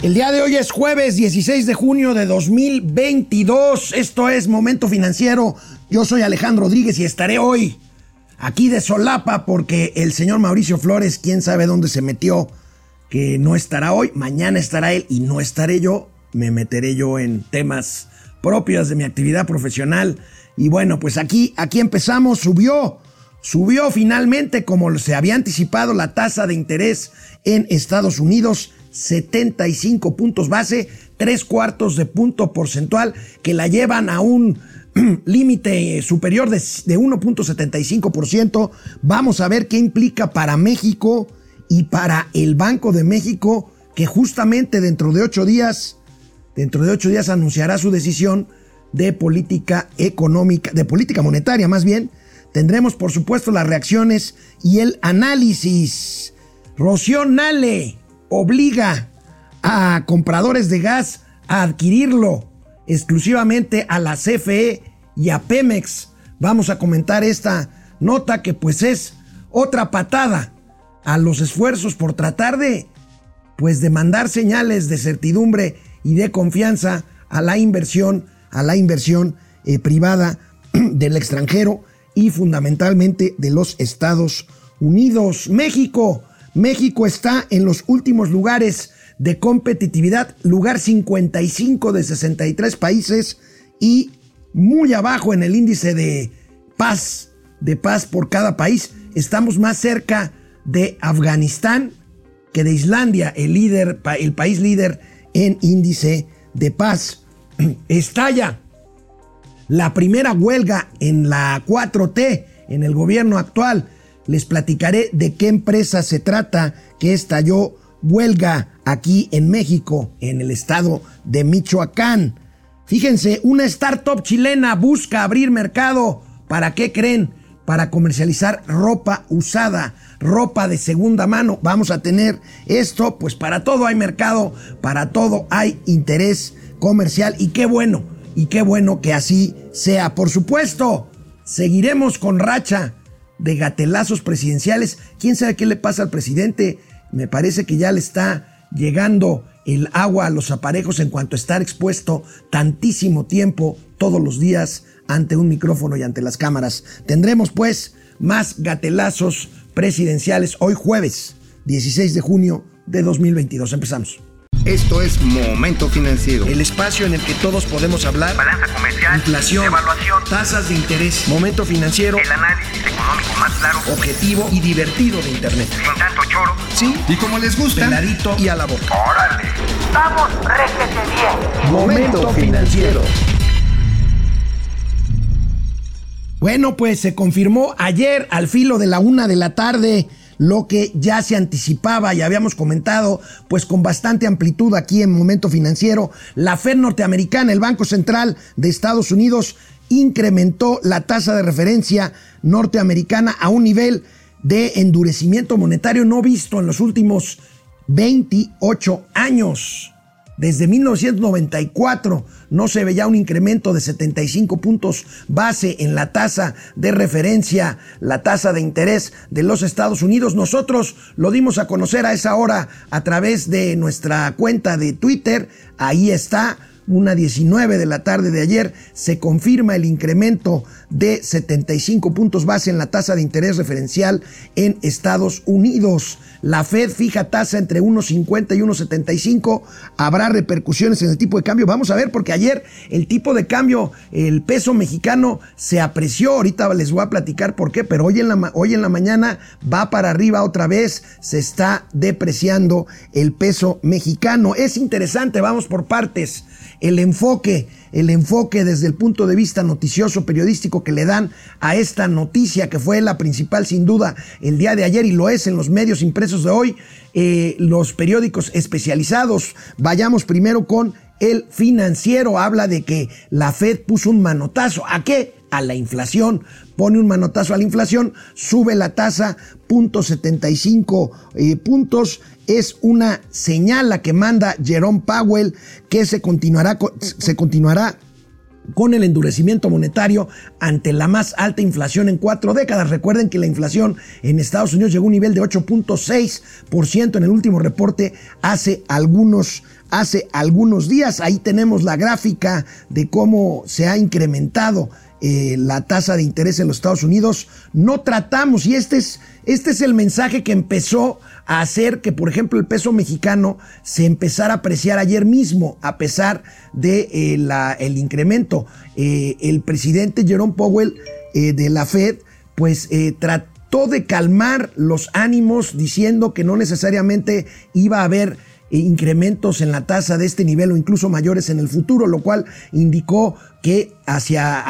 El día de hoy es jueves 16 de junio de 2022. Esto es Momento Financiero. Yo soy Alejandro Rodríguez y estaré hoy aquí de solapa porque el señor Mauricio Flores, quién sabe dónde se metió, que no estará hoy. Mañana estará él y no estaré yo. Me meteré yo en temas propios de mi actividad profesional. Y bueno, pues aquí, aquí empezamos. Subió, subió finalmente, como se había anticipado, la tasa de interés en Estados Unidos 75 puntos base, tres cuartos de punto porcentual que la llevan a un límite superior de, de 1.75%. Vamos a ver qué implica para México y para el Banco de México, que justamente dentro de ocho días, dentro de ocho días anunciará su decisión de política económica, de política monetaria más bien. Tendremos, por supuesto, las reacciones y el análisis. Rocío Nale, obliga a compradores de gas a adquirirlo exclusivamente a la CFE y a Pemex. Vamos a comentar esta nota que pues es otra patada a los esfuerzos por tratar de pues de mandar señales de certidumbre y de confianza a la inversión, a la inversión eh, privada del extranjero y fundamentalmente de los Estados Unidos. México México está en los últimos lugares de competitividad, lugar 55 de 63 países y muy abajo en el índice de paz, de paz por cada país. Estamos más cerca de Afganistán que de Islandia, el líder, el país líder en índice de paz. Estalla la primera huelga en la 4T en el gobierno actual les platicaré de qué empresa se trata que estalló huelga aquí en México, en el estado de Michoacán. Fíjense, una startup chilena busca abrir mercado. ¿Para qué creen? Para comercializar ropa usada, ropa de segunda mano. Vamos a tener esto, pues para todo hay mercado, para todo hay interés comercial y qué bueno, y qué bueno que así sea. Por supuesto, seguiremos con racha de gatelazos presidenciales. ¿Quién sabe qué le pasa al presidente? Me parece que ya le está llegando el agua a los aparejos en cuanto a estar expuesto tantísimo tiempo todos los días ante un micrófono y ante las cámaras. Tendremos pues más gatelazos presidenciales hoy jueves 16 de junio de 2022. Empezamos. Esto es Momento Financiero. El espacio en el que todos podemos hablar. Balanza comercial. Inflación. Evaluación. Tasas de interés. Momento Financiero. El análisis económico más claro. Objetivo y divertido de Internet. Sin tanto choro. Sí. Y como les gusta. Peladito y a la boca. ¡Órale! ¡Vamos, réjete bien! Momento Financiero. Bueno, pues se confirmó ayer al filo de la una de la tarde lo que ya se anticipaba y habíamos comentado pues con bastante amplitud aquí en Momento Financiero. La Fed norteamericana, el Banco Central de Estados Unidos, incrementó la tasa de referencia norteamericana a un nivel de endurecimiento monetario no visto en los últimos 28 años. Desde 1994 no se veía un incremento de 75 puntos base en la tasa de referencia, la tasa de interés de los Estados Unidos. Nosotros lo dimos a conocer a esa hora a través de nuestra cuenta de Twitter. Ahí está una 19 de la tarde de ayer, se confirma el incremento de 75 puntos base en la tasa de interés referencial en Estados Unidos. La Fed fija tasa entre 1.50 y 1.75. Habrá repercusiones en el tipo de cambio. Vamos a ver, porque ayer el tipo de cambio, el peso mexicano se apreció. Ahorita les voy a platicar por qué, pero hoy en la, hoy en la mañana va para arriba otra vez. Se está depreciando el peso mexicano. Es interesante, vamos por partes el enfoque, el enfoque desde el punto de vista noticioso, periodístico que le dan a esta noticia que fue la principal sin duda el día de ayer y lo es en los medios impresos de hoy, eh, los periódicos especializados. Vayamos primero con el financiero, habla de que la Fed puso un manotazo. ¿A qué? A la inflación. Pone un manotazo a la inflación, sube la tasa, punto 75 eh, puntos es una señal la que manda Jerome Powell que se continuará, se continuará con el endurecimiento monetario ante la más alta inflación en cuatro décadas. Recuerden que la inflación en Estados Unidos llegó a un nivel de 8.6% en el último reporte hace algunos, hace algunos días. Ahí tenemos la gráfica de cómo se ha incrementado eh, la tasa de interés en los Estados Unidos. No tratamos, y este es, este es el mensaje que empezó hacer que, por ejemplo, el peso mexicano se empezara a apreciar ayer mismo, a pesar de eh, el incremento. Eh, el presidente Jerome Powell de la Fed, pues trató de calmar los ánimos diciendo que no necesariamente iba a haber incrementos en la tasa de este nivel o incluso mayores en el futuro, lo cual indicó que hacia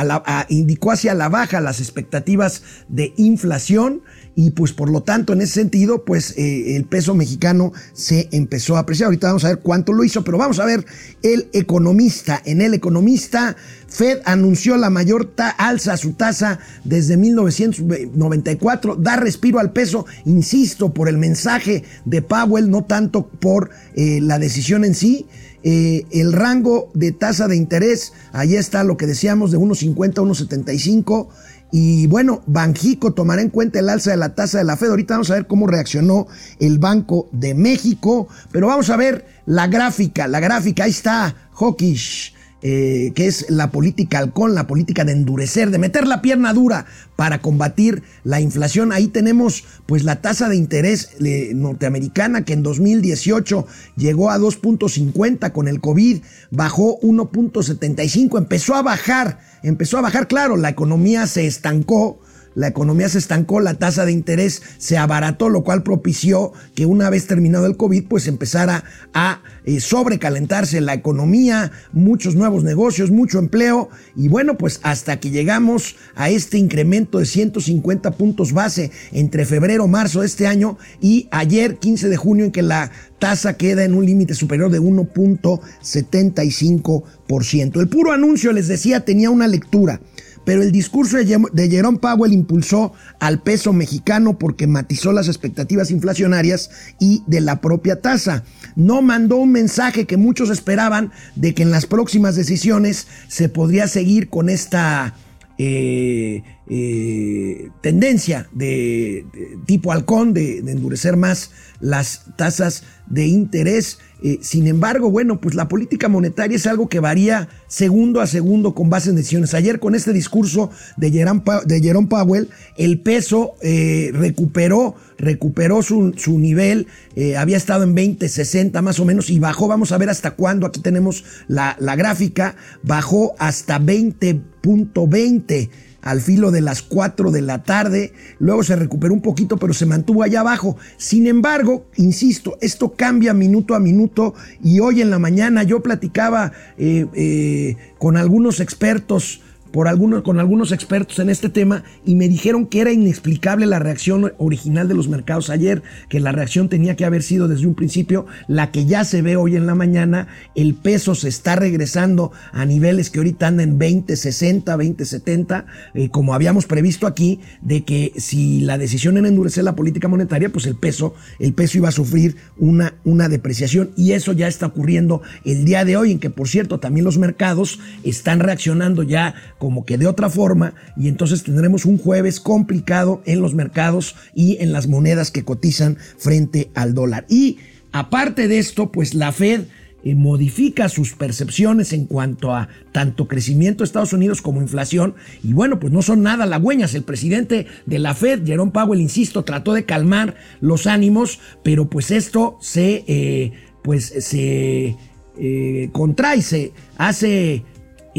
indicó hacia la baja las expectativas de inflación y pues por lo tanto en ese sentido pues eh, el peso mexicano se empezó a apreciar. Ahorita vamos a ver cuánto lo hizo, pero vamos a ver el economista. En el economista Fed anunció la mayor alza a su tasa desde 1994, da respiro al peso, insisto, por el mensaje de Powell, no tanto por eh, la decisión en sí. Eh, el rango de tasa de interés, ahí está lo que decíamos, de 1.50 a 1.75. Y bueno, Banjico tomará en cuenta el alza de la tasa de la Fed. Ahorita vamos a ver cómo reaccionó el Banco de México. Pero vamos a ver la gráfica, la gráfica, ahí está, Hawkish. Eh, que es la política halcón, la política de endurecer, de meter la pierna dura para combatir la inflación. Ahí tenemos pues la tasa de interés eh, norteamericana que en 2018 llegó a 2.50 con el COVID, bajó 1.75, empezó a bajar, empezó a bajar, claro, la economía se estancó la economía se estancó, la tasa de interés se abarató, lo cual propició que una vez terminado el COVID, pues empezara a eh, sobrecalentarse la economía, muchos nuevos negocios, mucho empleo, y bueno, pues hasta que llegamos a este incremento de 150 puntos base entre febrero, marzo de este año y ayer, 15 de junio, en que la tasa queda en un límite superior de 1.75%. El puro anuncio, les decía, tenía una lectura pero el discurso de Jerome Powell impulsó al peso mexicano porque matizó las expectativas inflacionarias y de la propia tasa. No mandó un mensaje que muchos esperaban de que en las próximas decisiones se podría seguir con esta eh, eh, tendencia de, tipo halcón de, endurecer más las tasas de interés. Eh, sin embargo, bueno, pues la política monetaria es algo que varía segundo a segundo con base en decisiones. Ayer con este discurso de Jerome, de Powell, el peso eh, recuperó, recuperó su, nivel, eh, había estado en 20, 60 más o menos y bajó, vamos a ver hasta cuándo, aquí tenemos la, la gráfica, bajó hasta 20.20 al filo de las 4 de la tarde, luego se recuperó un poquito, pero se mantuvo allá abajo. Sin embargo, insisto, esto cambia minuto a minuto y hoy en la mañana yo platicaba eh, eh, con algunos expertos por algunos, con algunos expertos en este tema y me dijeron que era inexplicable la reacción original de los mercados ayer, que la reacción tenía que haber sido desde un principio la que ya se ve hoy en la mañana, el peso se está regresando a niveles que ahorita andan en 20, 60, 20, 70, como habíamos previsto aquí, de que si la decisión era endurecer la política monetaria, pues el peso, el peso iba a sufrir una, una depreciación. Y eso ya está ocurriendo el día de hoy, en que por cierto también los mercados están reaccionando ya como que de otra forma y entonces tendremos un jueves complicado en los mercados y en las monedas que cotizan frente al dólar. Y aparte de esto, pues la Fed eh, modifica sus percepciones en cuanto a tanto crecimiento de Estados Unidos como inflación. Y bueno, pues no son nada halagüeñas. El presidente de la Fed, Jerome Powell, insisto, trató de calmar los ánimos, pero pues esto se, eh, pues se eh, contrae, se hace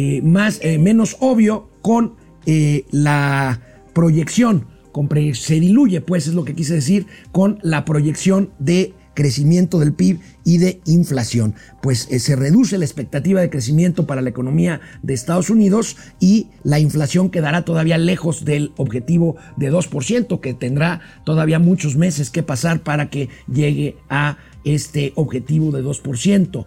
eh, más, eh, menos obvio con eh, la proyección, se diluye, pues es lo que quise decir, con la proyección de crecimiento del PIB y de inflación. Pues se reduce la expectativa de crecimiento para la economía de Estados Unidos y la inflación quedará todavía lejos del objetivo de 2%, que tendrá todavía muchos meses que pasar para que llegue a este objetivo de 2%.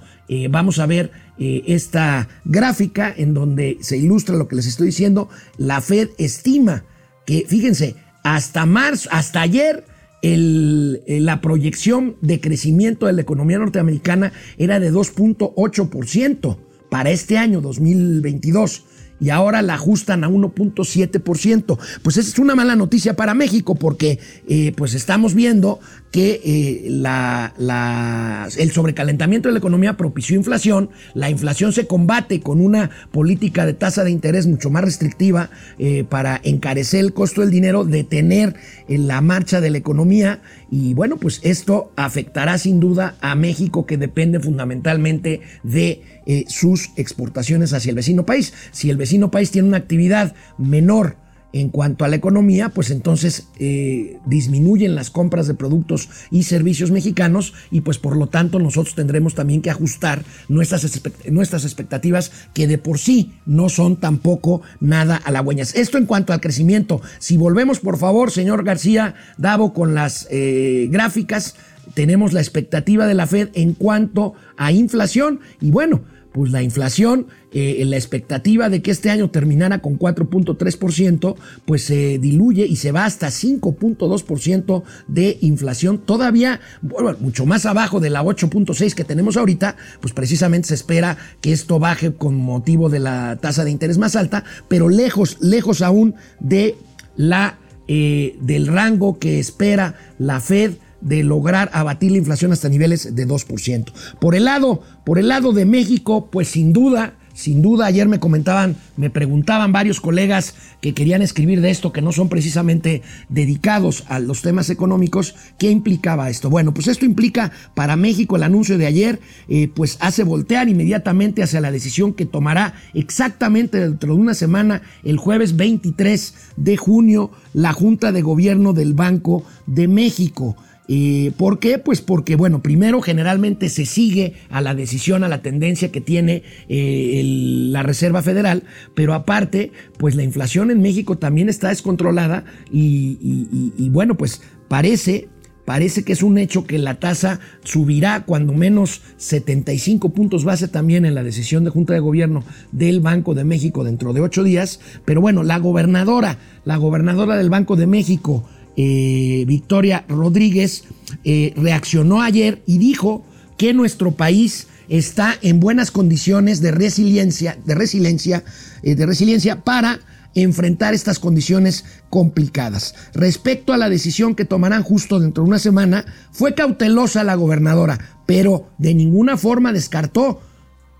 vamos a ver eh, esta gráfica en donde se ilustra lo que les estoy diciendo. La Fed estima que, fíjense, hasta marzo, hasta ayer, el, eh, la proyección de crecimiento de la economía norteamericana era de 2.8% para este año 2022. y ahora la ajustan a 1.7%. Pues esa es una mala noticia para México porque eh, pues estamos viendo que eh, la, la, el sobrecalentamiento de la economía propició inflación, la inflación se combate con una política de tasa de interés mucho más restrictiva eh, para encarecer el costo del dinero, detener la marcha de la economía y bueno, pues esto afectará sin duda a México que depende fundamentalmente de eh, sus exportaciones hacia el vecino país. Si el vecino país tiene una actividad menor en cuanto a la economía, pues entonces eh, disminuyen las compras de productos y servicios mexicanos y pues por lo tanto nosotros tendremos también que ajustar nuestras, nuestras expectativas que de por sí no son tampoco nada halagüeñas. Esto en cuanto al crecimiento. Si volvemos por favor, señor García Davo, con las eh, gráficas, tenemos la expectativa de la Fed en cuanto a inflación y bueno, pues la inflación, eh, la expectativa de que este año terminara con 4.3%, pues se diluye y se va hasta 5.2% de inflación, todavía bueno, mucho más abajo de la 8.6 que tenemos ahorita, pues precisamente se espera que esto baje con motivo de la tasa de interés más alta, pero lejos, lejos aún de la, eh, del rango que espera la Fed de lograr abatir la inflación hasta niveles de 2%. Por el lado, por el lado de México, pues sin duda, sin duda, ayer me comentaban, me preguntaban varios colegas que querían escribir de esto, que no son precisamente dedicados a los temas económicos, ¿qué implicaba esto? Bueno, pues esto implica para México el anuncio de ayer, eh, pues hace voltear inmediatamente hacia la decisión que tomará exactamente dentro de una semana, el jueves 23 de junio, la Junta de Gobierno del Banco de México. Eh, ¿Por qué? Pues porque, bueno, primero generalmente se sigue a la decisión, a la tendencia que tiene eh, la Reserva Federal, pero aparte, pues la inflación en México también está descontrolada y, bueno, pues parece, Parece que es un hecho que la tasa subirá cuando menos 75 puntos base también en la decisión de Junta de Gobierno del Banco de México dentro de ocho días. Pero bueno, la gobernadora, la gobernadora del Banco de México, eh, Victoria Rodríguez, eh, reaccionó ayer y dijo que nuestro país está en buenas condiciones de resiliencia, de resiliencia, eh, de resiliencia para enfrentar estas condiciones complicadas. Respecto a la decisión que tomarán justo dentro de una semana, fue cautelosa la gobernadora, pero de ninguna forma descartó.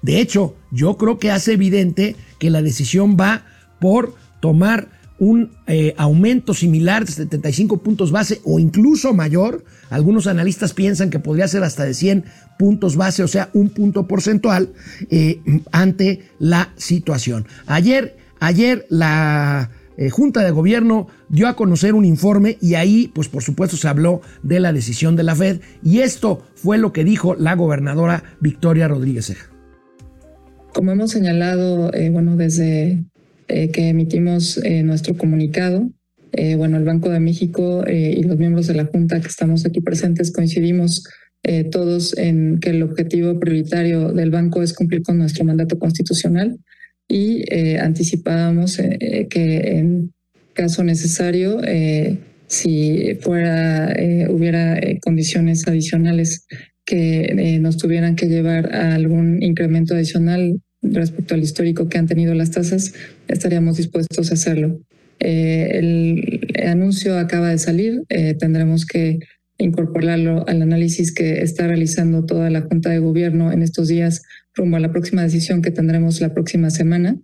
De hecho, yo creo que hace evidente que la decisión va por tomar un eh, aumento similar de 75 puntos base o incluso mayor. Algunos analistas piensan que podría ser hasta de 100 puntos base, o sea, un punto porcentual eh, ante la situación. Ayer, ayer la eh, Junta de Gobierno dio a conocer un informe y ahí, pues por supuesto, se habló de la decisión de la Fed y esto fue lo que dijo la gobernadora Victoria Rodríguez Ceja. Como hemos señalado, bueno, desde eh, que emitimos eh, nuestro comunicado. Eh, bueno, el Banco de México y los miembros de la Junta que estamos aquí presentes coincidimos todos en que el objetivo prioritario del banco es cumplir con nuestro mandato constitucional y anticipábamos que en caso necesario, si fuera hubiera condiciones adicionales que nos tuvieran que llevar a algún incremento adicional respecto al histórico que han tenido las tasas, estaríamos dispuestos a hacerlo. Eh, el anuncio acaba de salir, eh, tendremos que incorporarlo al análisis que está realizando toda la Junta de Gobierno en estos días rumbo a la próxima decisión que tendremos la próxima semana.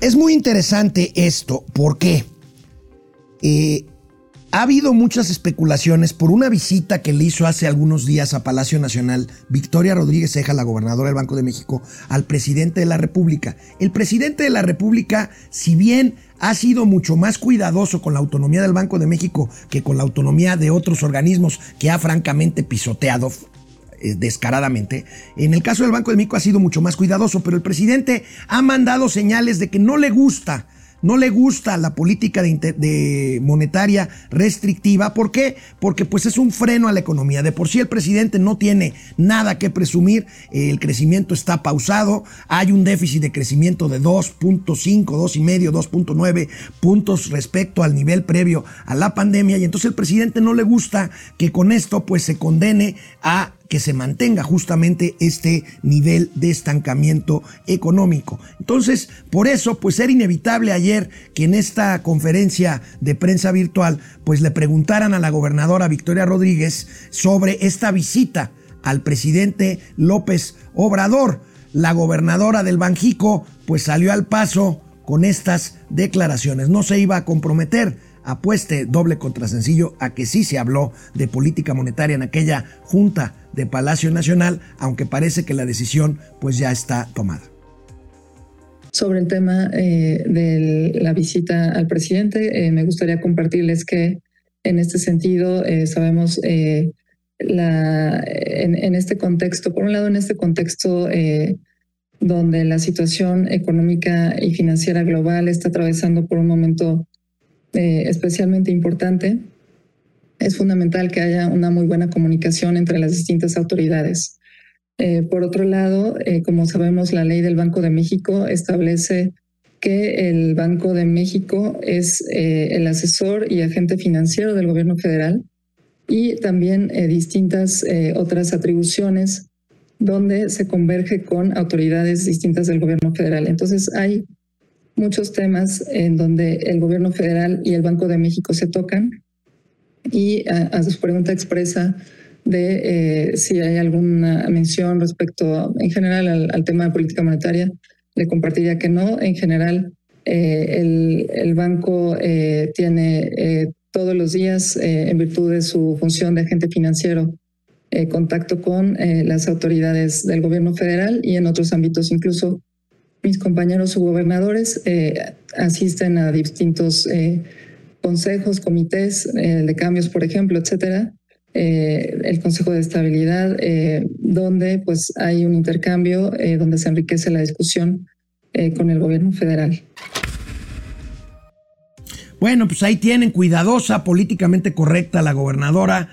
Es muy interesante esto, porque eh, ha habido muchas especulaciones por una visita que le hizo hace algunos días a Palacio Nacional Victoria Rodríguez Ceja, la gobernadora del Banco de México, al presidente de la República. El presidente de la República, si bien ha sido mucho más cuidadoso con la autonomía del Banco de México que con la autonomía de otros organismos que ha francamente pisoteado eh, descaradamente. En el caso del Banco de México ha sido mucho más cuidadoso, pero el presidente ha mandado señales de que no le gusta no le gusta la política de, monetaria restrictiva. ¿Por qué? Porque pues es un freno a la economía. De por sí el presidente no tiene nada que presumir, el crecimiento está pausado, hay un déficit de crecimiento de 2.5, 2,5, 2.9 puntos respecto al nivel previo a la pandemia y entonces el presidente no le gusta que con esto pues se condene a que se mantenga justamente este nivel de estancamiento económico. Entonces, por eso, pues era inevitable ayer que en esta conferencia de prensa virtual, pues le preguntaran a la gobernadora Victoria Rodríguez sobre esta visita al presidente López Obrador. La gobernadora del Banjico, pues salió al paso con estas declaraciones. No se iba a comprometer apueste doble contra sencillo a que sí se habló de política monetaria en aquella junta de Palacio Nacional, aunque parece que la decisión pues ya está tomada. Sobre el tema eh, de la visita al presidente, eh, me gustaría compartirles que en este sentido eh, sabemos la, en, en, este contexto, por un lado en este contexto donde la situación económica y financiera global está atravesando por un momento eh, especialmente importante, es fundamental que haya una muy buena comunicación entre las distintas autoridades. Eh, por otro lado, eh, como sabemos, la ley del Banco de México establece que el Banco de México es el asesor y agente financiero del gobierno federal y también distintas otras atribuciones donde se converge con autoridades distintas del gobierno federal. Entonces hay muchos temas en donde el gobierno federal y el Banco de México se tocan y a, su pregunta expresa de eh, si hay alguna mención respecto en general al, tema de política monetaria, le compartiría que no. En general, eh, el, banco eh, tiene todos los días, en virtud de su función de agente financiero, contacto con las autoridades del gobierno federal y en otros ámbitos incluso mis compañeros subgobernadores eh, asisten a distintos eh, consejos, comités eh, de cambios, por ejemplo, etcétera. el Consejo de Estabilidad, donde pues hay un intercambio, donde se enriquece la discusión con el gobierno federal. Bueno, pues ahí tienen cuidadosa, políticamente correcta la gobernadora,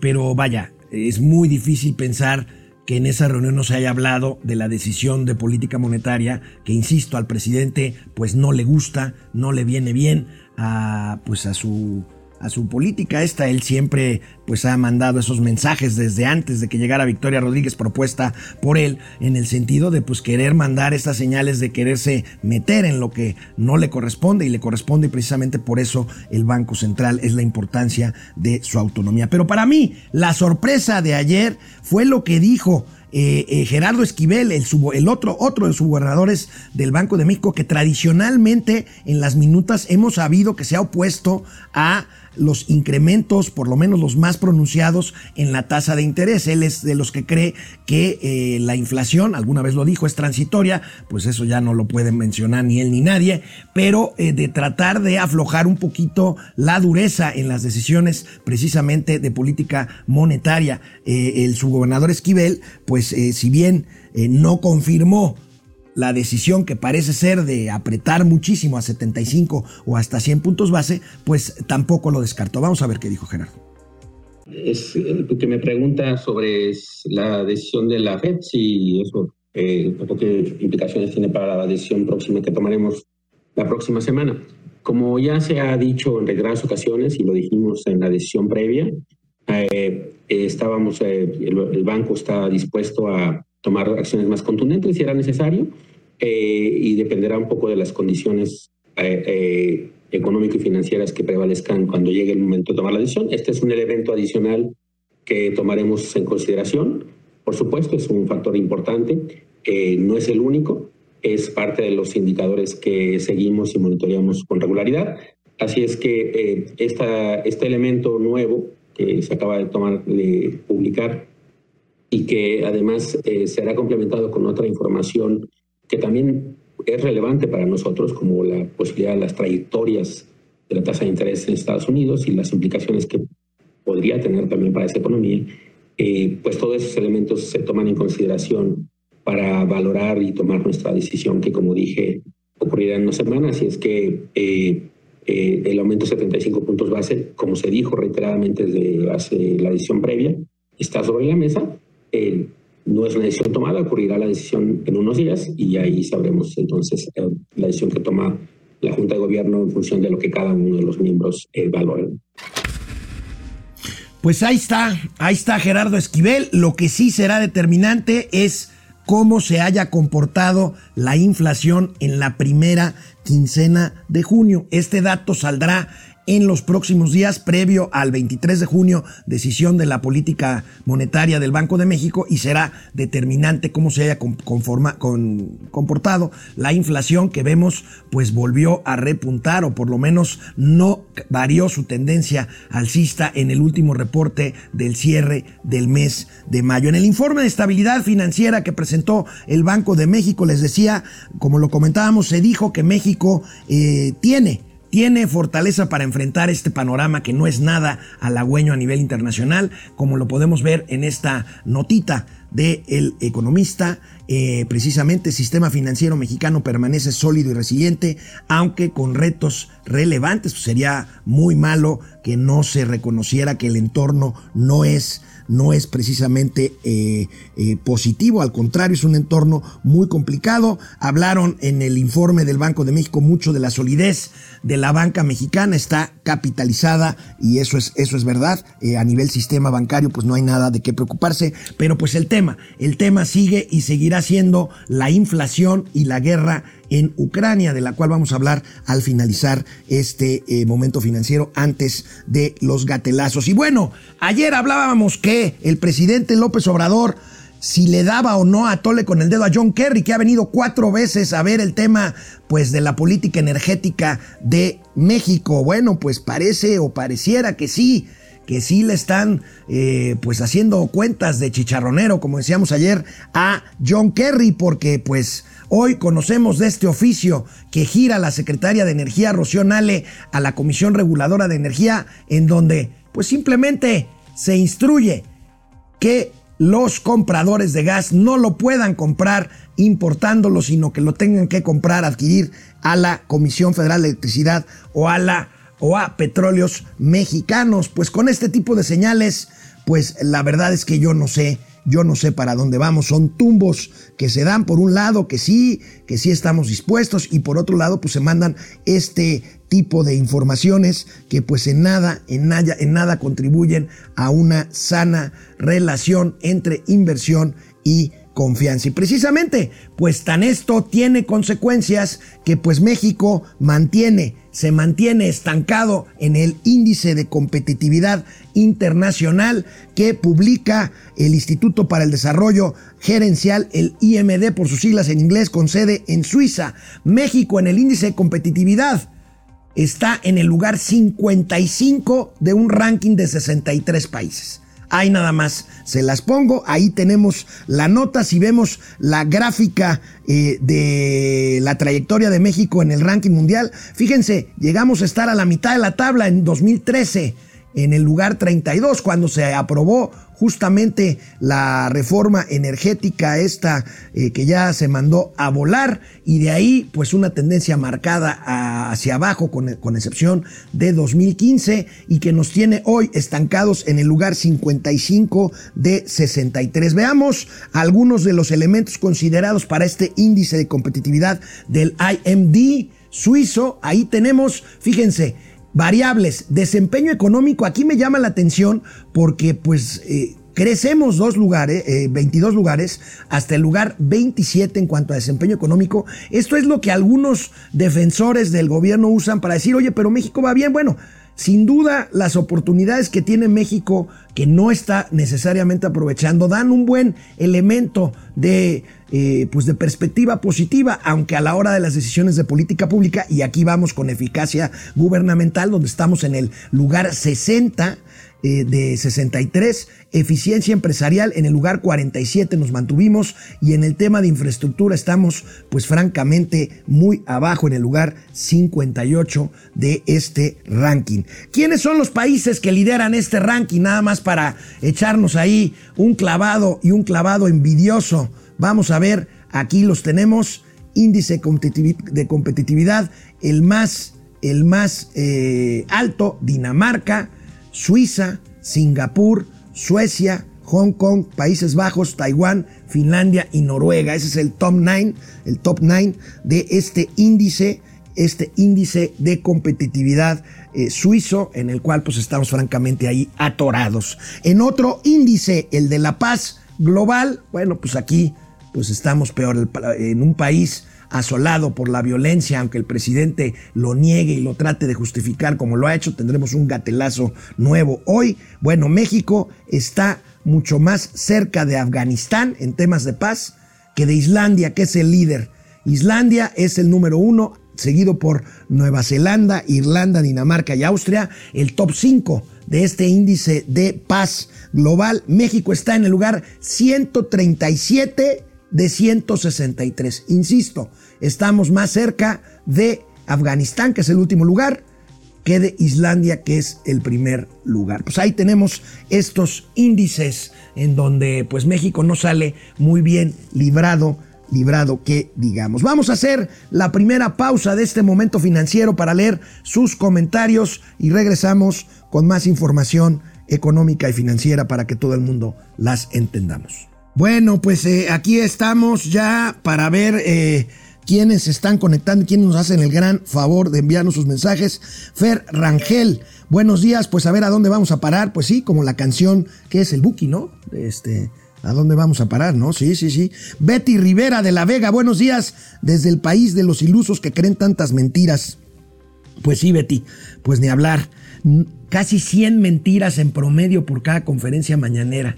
pero vaya, es muy difícil pensar que en esa reunión no se haya hablado de la decisión de política monetaria que, insisto, al presidente pues no le gusta, no le viene bien a, pues a su a su política esta. Él siempre pues ha mandado esos mensajes desde antes de que llegara Victoria Rodríguez propuesta por él en el sentido de pues querer mandar estas señales de quererse meter en lo que no le corresponde y le corresponde y precisamente por eso el Banco Central es la importancia de su autonomía. Pero para mí la sorpresa de ayer fue lo que dijo eh, eh, Gerardo Esquivel, el, otro, otro de los subgobernadores del Banco de México, que tradicionalmente en las minutas hemos sabido que se ha opuesto a los incrementos, por lo menos los más pronunciados, en la tasa de interés. Él es de los que cree que eh, la inflación, alguna vez lo dijo, es transitoria, pues eso ya no lo pueden mencionar ni él ni nadie, pero eh, de tratar de aflojar un poquito la dureza en las decisiones precisamente de política monetaria. Eh, el subgobernador Esquivel, pues si bien no confirmó la decisión que parece ser de apretar muchísimo a 75 o hasta 100 puntos base, pues tampoco lo descartó. Vamos a ver qué dijo Gerardo. Es eh, que me pregunta sobre la decisión de la FED, si eso, eh, qué implicaciones tiene para la decisión próxima que tomaremos la próxima semana. Como ya se ha dicho en reiteradas ocasiones y lo dijimos en la decisión previa, eh, estábamos, el banco está dispuesto a tomar acciones más contundentes si era necesario eh, y dependerá un poco de las condiciones eh, eh, económico y financieras que prevalezcan cuando llegue el momento de tomar la decisión. Este es un elemento adicional que tomaremos en consideración. Por supuesto, es un factor importante, no es el único, es parte de los indicadores que seguimos y monitoreamos con regularidad. Así es que esta, este elemento nuevo que se acaba de tomar, de publicar, y que además eh, será complementado con otra información que también es relevante para nosotros, como la posibilidad de las trayectorias de la tasa de interés en Estados Unidos y las implicaciones que podría tener también para esa economía, eh, pues todos esos elementos se toman en consideración para valorar y tomar nuestra decisión que, como dije, ocurrirá en unas semanas. Y es que eh, el aumento de 75 puntos base, como se dijo reiteradamente desde hace la decisión previa, está sobre la mesa eh, no es una decisión tomada, ocurrirá la decisión en unos días y ahí sabremos entonces eh, la decisión que toma la Junta de Gobierno en función de lo que cada uno de los miembros eh. Pues ahí está, ahí está Gerardo Esquivel. Lo que sí será determinante es cómo se haya comportado la inflación en la primera quincena de junio. Este dato saldrá en los próximos días, previo al 23 de junio, decisión de la política monetaria del Banco de México y será determinante cómo se haya con, comportado la inflación que vemos pues volvió a repuntar o por lo menos no varió su tendencia alcista en el último reporte del cierre del mes de mayo. En el informe de estabilidad financiera que presentó el Banco de México, les decía, como lo comentábamos, se dijo que México eh, tiene tiene fortaleza para enfrentar este panorama que no es nada halagüeño a nivel internacional, como lo podemos ver en esta notita del el economista. Eh, precisamente el sistema financiero mexicano permanece sólido y resiliente, aunque con retos relevantes. Pues sería muy malo que no se reconociera que el entorno no es no es precisamente eh, eh, positivo, al contrario, es un entorno muy complicado. Hablaron en el informe del Banco de México mucho de la solidez de la banca mexicana, está capitalizada y eso es, eso es verdad. Eh, a nivel sistema bancario, pues no hay nada de qué preocuparse, pero pues el tema, el tema sigue y seguirá siendo la inflación y la guerra en Ucrania, de la cual vamos a hablar al finalizar este eh, momento financiero antes de los gatelazos. Y bueno, ayer hablábamos que el presidente López Obrador si le daba o no a tole con el dedo a John Kerry, que ha venido cuatro veces a ver el tema pues de la política energética de México. Bueno, pues parece o pareciera que sí, que sí le están eh, pues haciendo cuentas de chicharronero, como decíamos ayer, a John Kerry, porque pues Hoy conocemos de este oficio que gira la secretaria de Energía, Rocío Nale, a la Comisión Reguladora de Energía, en donde pues simplemente se instruye que los compradores de gas no lo puedan comprar importándolo, sino que lo tengan que comprar, adquirir a la Comisión Federal de Electricidad o a la o a petróleos mexicanos. Pues con este tipo de señales, pues la verdad es que yo no sé yo no sé para dónde vamos. Son tumbos que se dan por un lado que sí, que sí estamos dispuestos y por otro lado pues se mandan este tipo de informaciones que pues en nada, en nada, en nada contribuyen a una sana relación entre inversión y confianza. Y precisamente, pues tan esto tiene consecuencias que pues México mantiene, se mantiene estancado en el índice de competitividad internacional que publica el Instituto para el Desarrollo Gerencial, el IMD por sus siglas en inglés, con sede en Suiza. México en el índice de competitividad está en el lugar 55 de un ranking de 63 países. Ahí nada más se las pongo. Ahí tenemos la nota. Si vemos la gráfica eh, de la trayectoria de México en el ranking mundial, fíjense, llegamos a estar a la mitad de la tabla en 2013 en el lugar 32 cuando se aprobó justamente la reforma energética esta eh, que ya se mandó a volar y de ahí pues una tendencia marcada hacia abajo con, con, excepción de 2015 y que nos tiene hoy estancados en el lugar 55 de 63. Veamos algunos de los elementos considerados para este índice de competitividad del IMD suizo. Ahí tenemos, fíjense, Variables, desempeño económico, aquí me llama la atención porque pues eh, crecemos dos lugares, 22 eh, lugares, hasta el lugar 27 en cuanto a desempeño económico. Esto es lo que algunos defensores del gobierno usan para decir, oye, pero México va bien. Bueno, sin duda, las oportunidades que tiene México, que no está necesariamente aprovechando, dan un buen elemento de, eh, pues de perspectiva positiva, aunque a la hora de las decisiones de política pública, y aquí vamos con eficacia gubernamental, donde estamos en el lugar 60 eh, de 63, eficiencia empresarial en el lugar 47 nos mantuvimos y en el tema de infraestructura estamos pues francamente muy abajo en el lugar 58 de este ranking. ¿Quiénes son los países que lideran este ranking? Nada más para echarnos ahí un clavado y un clavado envidioso. Vamos a ver, aquí los tenemos, índice de competitividad, el más, el más eh, alto, Dinamarca, Suiza, Singapur, Suecia, Hong Kong, Países Bajos, Taiwán, Finlandia y Noruega. Ese es el top 9, el top 9 de este índice este índice de competitividad eh, suizo, en el cual pues estamos francamente ahí atorados. En otro índice, el de la paz global, bueno, pues aquí pues estamos peor en un país asolado por la violencia, aunque el presidente lo niegue y lo trate de justificar como lo ha hecho, tendremos un gatelazo nuevo hoy. Bueno, México está mucho más cerca de Afganistán en temas de paz que de Islandia, que es el líder. Islandia es el número uno, seguido por Nueva Zelanda, Irlanda, Dinamarca y Austria, el top 5 de este índice de paz global. México está en el lugar 137 de 163. Insisto, estamos más cerca de Afganistán, que es el último lugar, que de Islandia, que es el primer lugar. Pues ahí tenemos estos índices en donde pues México no sale muy bien librado librado que digamos. Vamos a hacer la primera pausa de este momento financiero para leer sus comentarios y regresamos con más información económica y financiera para que todo el mundo las entendamos. Bueno, pues eh, aquí estamos ya para ver eh, quiénes están conectando, quiénes nos hacen el gran favor de enviarnos sus mensajes. Fer Rangel, buenos días, pues a ver a dónde vamos a parar. Pues sí, como la canción que es el Buki, ¿no? Este, ¿A dónde vamos a parar, no? Sí, sí, sí. Betty Rivera de La Vega, buenos días desde el país de los ilusos que creen tantas mentiras. Pues sí, Betty, pues ni hablar. Casi 100 mentiras en promedio por cada conferencia mañanera.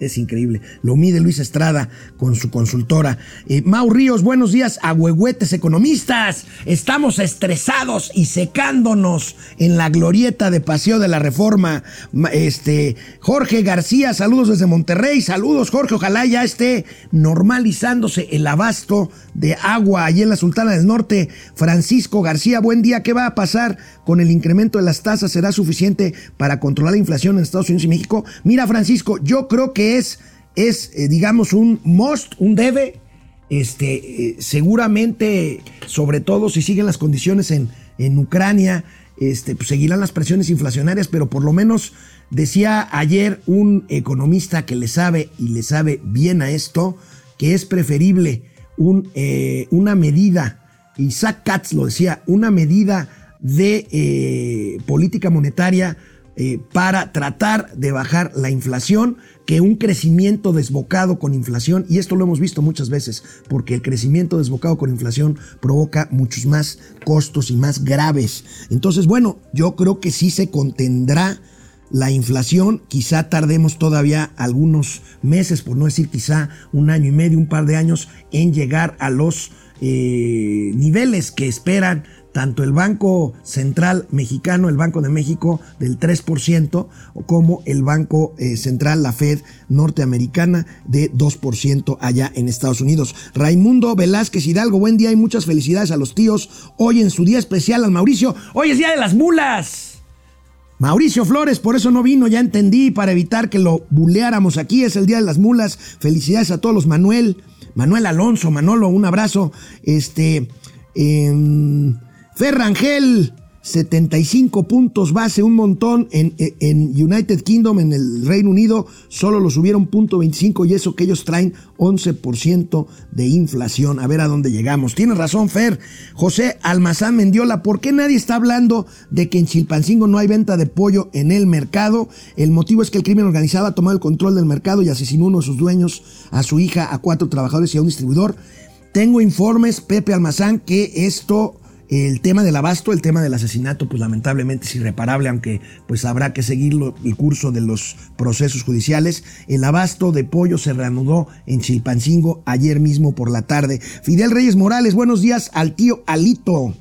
Es increíble. Lo mide Luis Estrada con su consultora. Eh, Mau Ríos, buenos días, agüehuetes economistas. Estamos estresados y secándonos en la glorieta de Paseo de la Reforma. Este, Jorge García, saludos desde Monterrey. Saludos, Jorge. Ojalá ya esté normalizándose el abasto de agua allí en la Sultana del Norte. Francisco García, buen día. ¿Qué va a pasar con el incremento de las tasas? ¿Será suficiente para controlar la inflación en Estados Unidos y México? Mira, Francisco, yo creo que es, es eh, digamos, un must, un debe. Este, eh, seguramente, sobre todo si siguen las condiciones en, en Ucrania, este, pues seguirán las presiones inflacionarias, pero por lo menos decía ayer un economista que le sabe y le sabe bien a esto, que es preferible eh, una medida, Isaac Katz lo decía, una medida de política monetaria para tratar de bajar la inflación que un crecimiento desbocado con inflación, y esto lo hemos visto muchas veces, porque el crecimiento desbocado con inflación provoca muchos más costos y más graves. Entonces, bueno, yo creo que sí se contendrá la inflación, quizá tardemos todavía algunos meses, por no decir quizá un año y medio, un par de años, en llegar a los eh, niveles que esperan tanto el Banco Central Mexicano, el Banco de México del 3%, como el Banco eh, Central, la Fed norteamericana, de 2% allá en Estados Unidos. Raimundo Velázquez Hidalgo, buen día y muchas felicidades a los tíos. Hoy en su día especial al Mauricio, hoy es Día de las Mulas. Mauricio Flores, por eso no vino, ya entendí, para evitar que lo buleáramos aquí, es el Día de las Mulas. Felicidades a todos los Manuel, Manuel Alonso, Manolo, un abrazo. Este... Eh, Ferrangel, 75 puntos base, un montón en, en, United Kingdom, en el Reino Unido, solo lo subieron punto 25 y eso que ellos traen 11% de inflación. A ver a dónde llegamos. Tienes razón, Fer. José Almazán Mendiola, ¿por qué nadie está hablando de que en Chilpancingo no hay venta de pollo en el mercado? El motivo es que el crimen organizado ha tomado el control del mercado y asesinó uno de sus dueños, a su hija, a cuatro trabajadores y a un distribuidor. Tengo informes, Pepe Almazán, que esto el tema del abasto, el tema del asesinato, pues lamentablemente es irreparable, aunque pues habrá que seguir el curso de los procesos judiciales. El abasto de pollo se reanudó en Chilpancingo ayer mismo por la tarde. Fidel Reyes Morales, buenos días al tío Alito.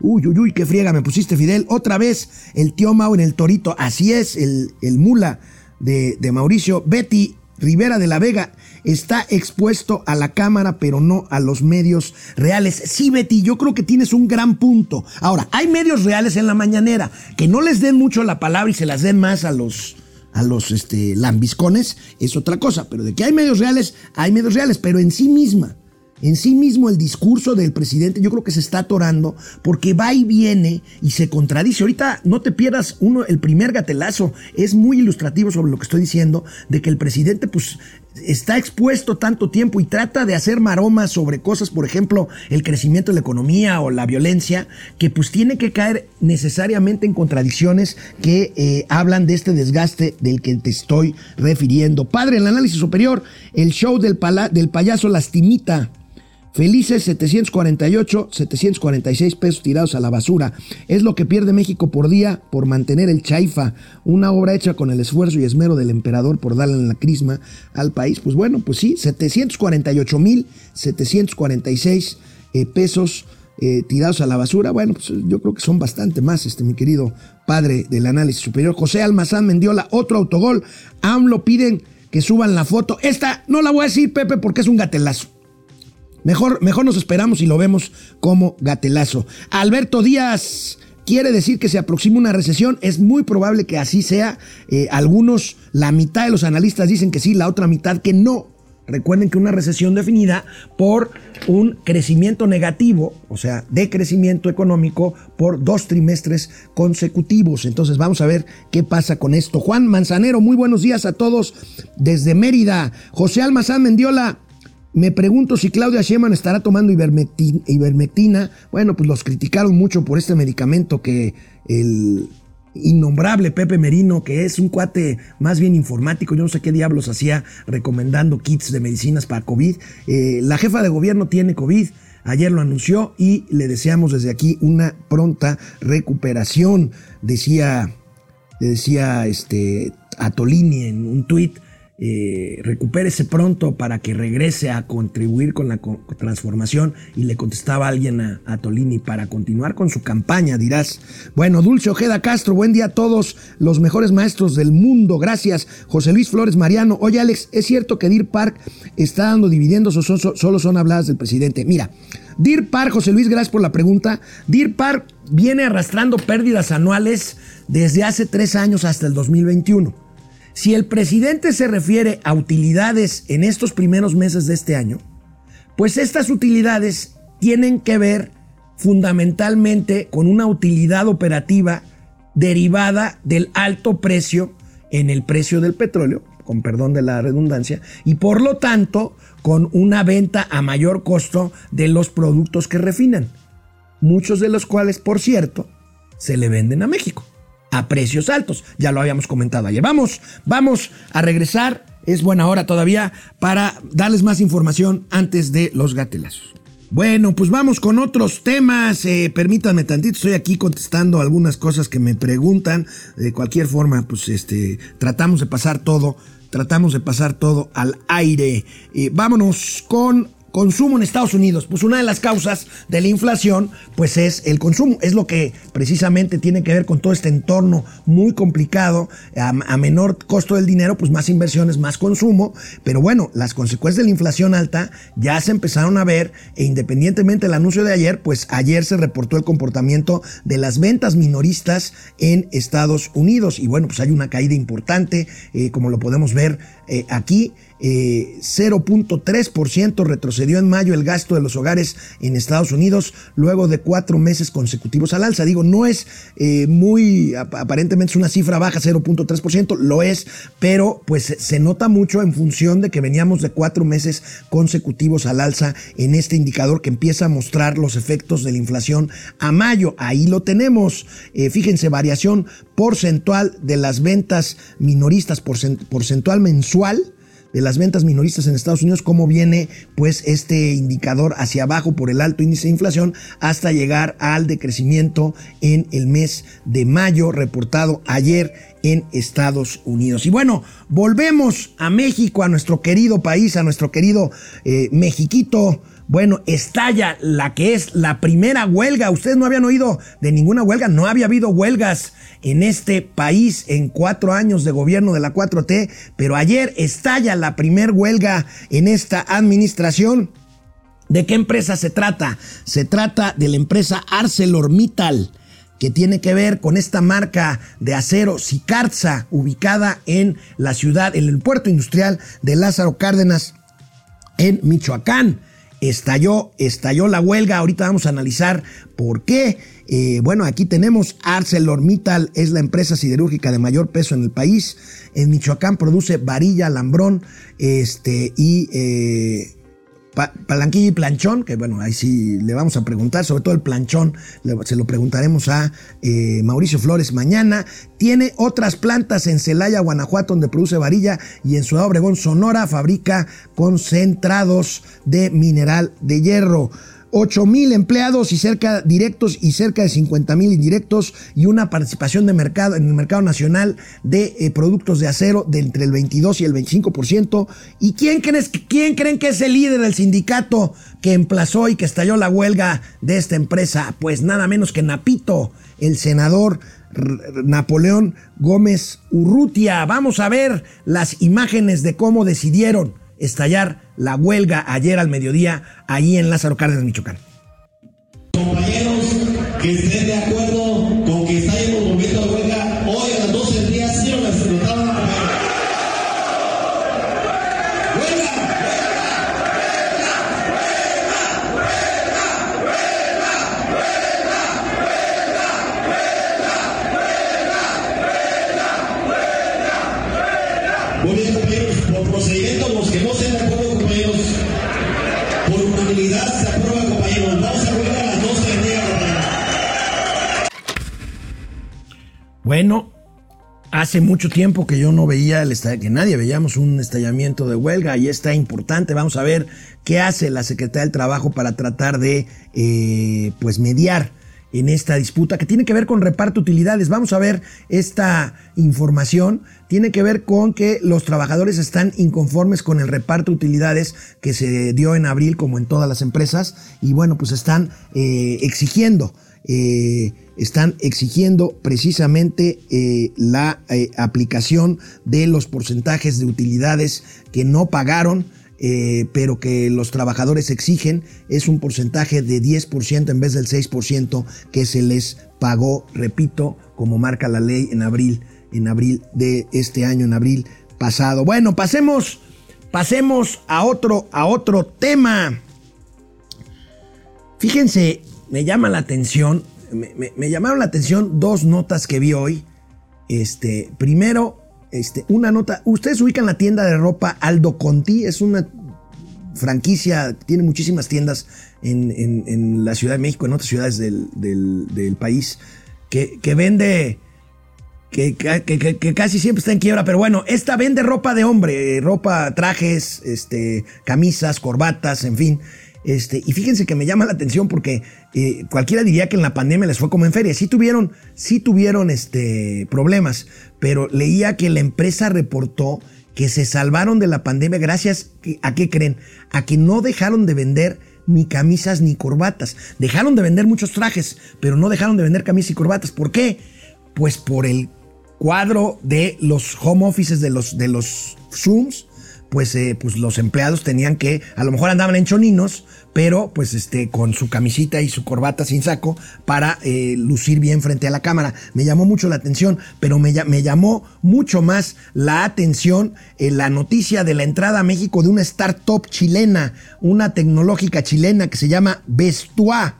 Uy, uy, uy, qué friega me pusiste, Fidel. Otra vez el tío Mau en el torito. Así es, el, el mula de, de Mauricio. Betty Rivera de la Vega está expuesto a la cámara, pero no a los medios reales. Sí, Betty, yo creo que tienes un gran punto. Ahora, hay medios reales en la mañanera que no les den mucho la palabra y se las den más a los a los este, lambiscones, es otra cosa, pero de que hay medios reales, hay medios reales, pero en sí misma, en sí mismo el discurso del presidente yo creo que se está atorando porque va y viene y se contradice. Ahorita no te pierdas uno, el primer gatelazo es muy ilustrativo sobre lo que estoy diciendo, de que el presidente pues está expuesto tanto tiempo y trata de hacer maromas sobre cosas, por ejemplo, el crecimiento de la economía o la violencia, que pues tiene que caer necesariamente en contradicciones que eh, hablan de este desgaste del que te estoy refiriendo. Padre, el análisis superior, el show del, del payaso lastimita Felices 748, 746 pesos tirados a la basura. Es lo que pierde México por día por mantener el Chaifa, una obra hecha con el esfuerzo y esmero del emperador por darle la crisma al país. Pues bueno, pues sí, 748 mil 746 eh, pesos eh, tirados a la basura. Bueno, pues yo creo que son bastante más, este, mi querido padre del análisis superior. José Almazán Mendiola, otro autogol. AMLO piden que suban la foto. Esta no la voy a decir, Pepe, porque es un gatelazo. Mejor, mejor nos esperamos y lo vemos como gatelazo. Alberto Díaz quiere decir que se aproxima una recesión. Es muy probable que así sea. Eh, algunos, la mitad de los analistas dicen que sí, la otra mitad que no. Recuerden que una recesión definida por un crecimiento negativo, o sea, de crecimiento económico por dos trimestres consecutivos. Entonces vamos a ver qué pasa con esto. Juan Manzanero, muy buenos días a todos desde Mérida. José Almazán Mendiola, me pregunto si Claudia Sheinbaum estará tomando ivermectina. Bueno, pues los criticaron mucho por este medicamento que el innombrable Pepe Merino, que es un cuate más bien informático, yo no sé qué diablos hacía recomendando kits de medicinas para COVID. Eh, la jefa de gobierno tiene COVID. Ayer lo anunció y le deseamos desde aquí una pronta recuperación. Decía, decía este, Atolini en un tuit eh, recupérese pronto para que regrese a contribuir con la transformación. Y le contestaba alguien a, Tolini para continuar con su campaña, dirás. Bueno, Dulce Ojeda Castro, buen día a todos los mejores maestros del mundo. Gracias. José Luis Flores Mariano. Oye, Alex, ¿es cierto que Deer Park está dando dividendos o solo son habladas del presidente? Mira, Deer Park, José Luis, gracias por la pregunta. Deer Park viene arrastrando pérdidas anuales desde hace tres años hasta el 2021. Si el presidente se refiere a utilidades en estos primeros meses de este año, pues estas utilidades tienen que ver fundamentalmente con una utilidad operativa derivada del alto precio en el precio del petróleo, con perdón de la redundancia, y por lo tanto con una venta a mayor costo de los productos que refinan, muchos de los cuales, por cierto, se le venden a México a precios altos. Ya lo habíamos comentado ayer. Vamos, vamos a regresar. Es buena hora todavía para darles más información antes de los gatelazos. Bueno, pues vamos con otros temas. Eh, permítanme tantito, estoy aquí contestando algunas cosas que me preguntan. De cualquier forma, pues este, tratamos de pasar todo, tratamos de pasar todo al aire. Eh, vámonos con Consumo en Estados Unidos. Pues una de las causas de la inflación, pues es el consumo. Es lo que precisamente tiene que ver con todo este entorno muy complicado. A, menor costo del dinero, pues más inversiones, más consumo. Pero bueno, las consecuencias de la inflación alta ya se empezaron a ver e independientemente del anuncio de ayer, pues ayer se reportó el comportamiento de las ventas minoristas en Estados Unidos. Y bueno, pues hay una caída importante, eh, como lo podemos ver eh, aquí. 0.3% eh, retrocedió en mayo el gasto de los hogares en Estados Unidos luego de cuatro meses consecutivos al alza. Digo, no es eh, muy, aparentemente es una cifra baja, 0.3%, lo es, pero pues se nota mucho en función de que veníamos de cuatro meses consecutivos al alza en este indicador que empieza a mostrar los efectos de la inflación a mayo. Ahí lo tenemos. Eh, fíjense, variación porcentual de las ventas minoristas, porcentual mensual de las ventas minoristas en Estados Unidos, cómo viene pues este indicador hacia abajo por el alto índice de inflación hasta llegar al decrecimiento en el mes de mayo reportado ayer en Estados Unidos. Y bueno, volvemos a México, a nuestro querido país, a nuestro querido eh, Mexiquito bueno, estalla la que es la primera huelga. Ustedes no habían oído de ninguna huelga, no había habido huelgas en este país en cuatro años de gobierno de la 4T, pero ayer estalla la primera huelga en esta administración. ¿De qué empresa se trata? Se trata de la empresa ArcelorMittal que tiene que ver con esta marca de acero Sicarza, ubicada en la ciudad, en el puerto industrial de Lázaro Cárdenas, en Michoacán. Estalló, estalló la huelga. Ahorita vamos a analizar por qué. Eh, bueno, aquí tenemos ArcelorMittal, es la empresa siderúrgica de mayor peso en el país. En Michoacán produce varilla, alambrón, este, y eh, palanquilla y planchón, que bueno, ahí sí le vamos a preguntar, sobre todo el planchón, se lo preguntaremos a eh, Mauricio Flores mañana. Tiene otras plantas en Celaya, Guanajuato, donde produce varilla, y en Ciudad Obregón, Sonora, fabrica concentrados de mineral de hierro. 8 mil empleados y cerca directos y cerca de 50 mil indirectos y una participación de mercado en el mercado nacional de eh, productos de acero de entre el 22 y el 25%. ¿Y quién, creen, quién creen que es el líder del sindicato que emplazó y que estalló la huelga de esta empresa? Pues nada menos que Napito, el senador Napoleón Gómez Urrutia. Vamos a ver las imágenes de cómo decidieron estallar la huelga ayer al mediodía ahí en Lázaro Cárdenas, Michoacán. Compañeros que estén de acuerdo Bueno, hace mucho tiempo que yo no veía el que nadie veíamos un estallamiento de huelga y está importante. Vamos a ver qué hace la Secretaría del Trabajo para tratar de eh, pues mediar en esta disputa que tiene que ver con reparto de utilidades. Vamos a ver esta información. Tiene que ver con que los trabajadores están inconformes con el reparto de utilidades que se dio en abril, como en todas las empresas, y bueno, pues están eh, exigiendo eh, están exigiendo precisamente eh, la eh, aplicación de los porcentajes de utilidades que no pagaron, eh, pero que los trabajadores exigen. Es un porcentaje de 10% en vez del 6% que se les pagó, repito, como marca la ley en abril, en abril de este año, en abril pasado. Bueno, pasemos, pasemos a otro, a otro tema. Fíjense, me llama la atención, me, llamaron la atención dos notas que vi hoy. Este, primero, este, una nota, ustedes ubican la tienda de ropa Aldo Conti, es una franquicia, tiene muchísimas tiendas en, la Ciudad de México, en otras ciudades del, país, que, vende, que- que casi siempre está en quiebra, pero bueno, esta vende ropa de hombre, eh, ropa, trajes, este, camisas, corbatas, en fin. Este, y fíjense que me llama la atención porque eh, cualquiera diría que en la pandemia les fue como en feria. Sí tuvieron, sí tuvieron este, problemas, pero leía que la empresa reportó que se salvaron de la pandemia gracias a qué creen, a que no dejaron de vender ni camisas ni corbatas. Dejaron de vender muchos trajes, pero no dejaron de vender camisas y corbatas. ¿Por qué? Pues por el cuadro de los home offices de los, de los Zooms, pues, eh, pues los empleados tenían que, a lo mejor andaban en choninos, pero pues este, con su camisita y su corbata sin saco para eh, lucir bien frente a la cámara. Me llamó mucho la atención, pero me, lla- me llamó mucho más la atención en la noticia de la entrada a México de una startup chilena, una tecnológica chilena que se llama Vestua.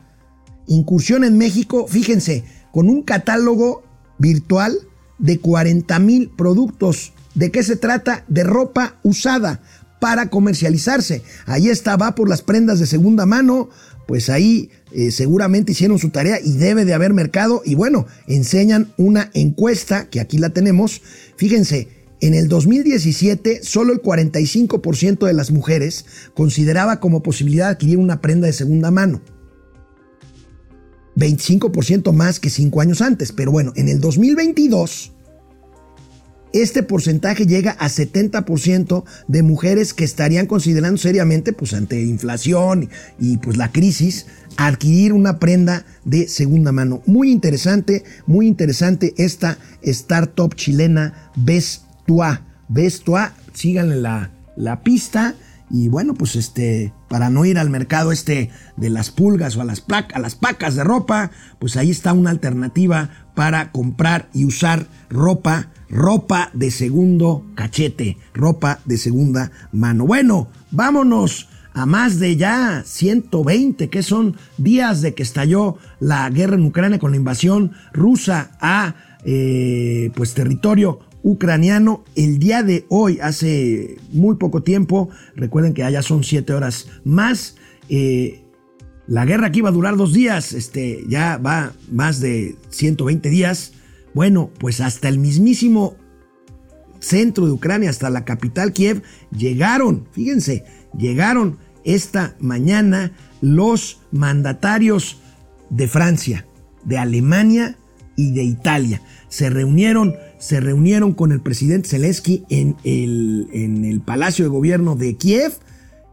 Incursión en México, fíjense, con un catálogo virtual de 40 mil productos. ¿De qué se trata? De ropa usada para comercializarse. Ahí está, va por las prendas de segunda mano, pues ahí eh, seguramente hicieron su tarea y debe de haber mercado. Y bueno, enseñan una encuesta, que aquí la tenemos. Fíjense, en el 2017, solo el 45% de las mujeres consideraba como posibilidad adquirir una prenda de segunda mano. 25% más que 5 años antes. Pero bueno, en el 2022, este porcentaje llega a 70% de mujeres que estarían considerando seriamente, pues ante inflación y, pues la crisis, adquirir una prenda de segunda mano. Muy interesante, muy interesante esta startup chilena Vestua. Vestua, síganle la, la pista. Y bueno, pues este, para no ir al mercado este de las pulgas o a las, placa- a las pacas de ropa, pues ahí está una alternativa para comprar y usar ropa, ropa de segundo cachete, ropa de segunda mano. Bueno, vámonos a más de ya 120, que son días de que estalló la guerra en Ucrania con la invasión rusa a eh, pues territorio ucraniano. El día de hoy, hace muy poco tiempo, recuerden que allá son siete horas más. eh, la guerra aquí va a durar dos días, este, ya va más de 120 días. Bueno, pues hasta el mismísimo centro de Ucrania, hasta la capital Kiev, llegaron, fíjense, llegaron esta mañana los mandatarios de Francia, de Alemania y de Italia. Se reunieron, se reunieron con el presidente Zelensky en el, Palacio de Gobierno de Kiev,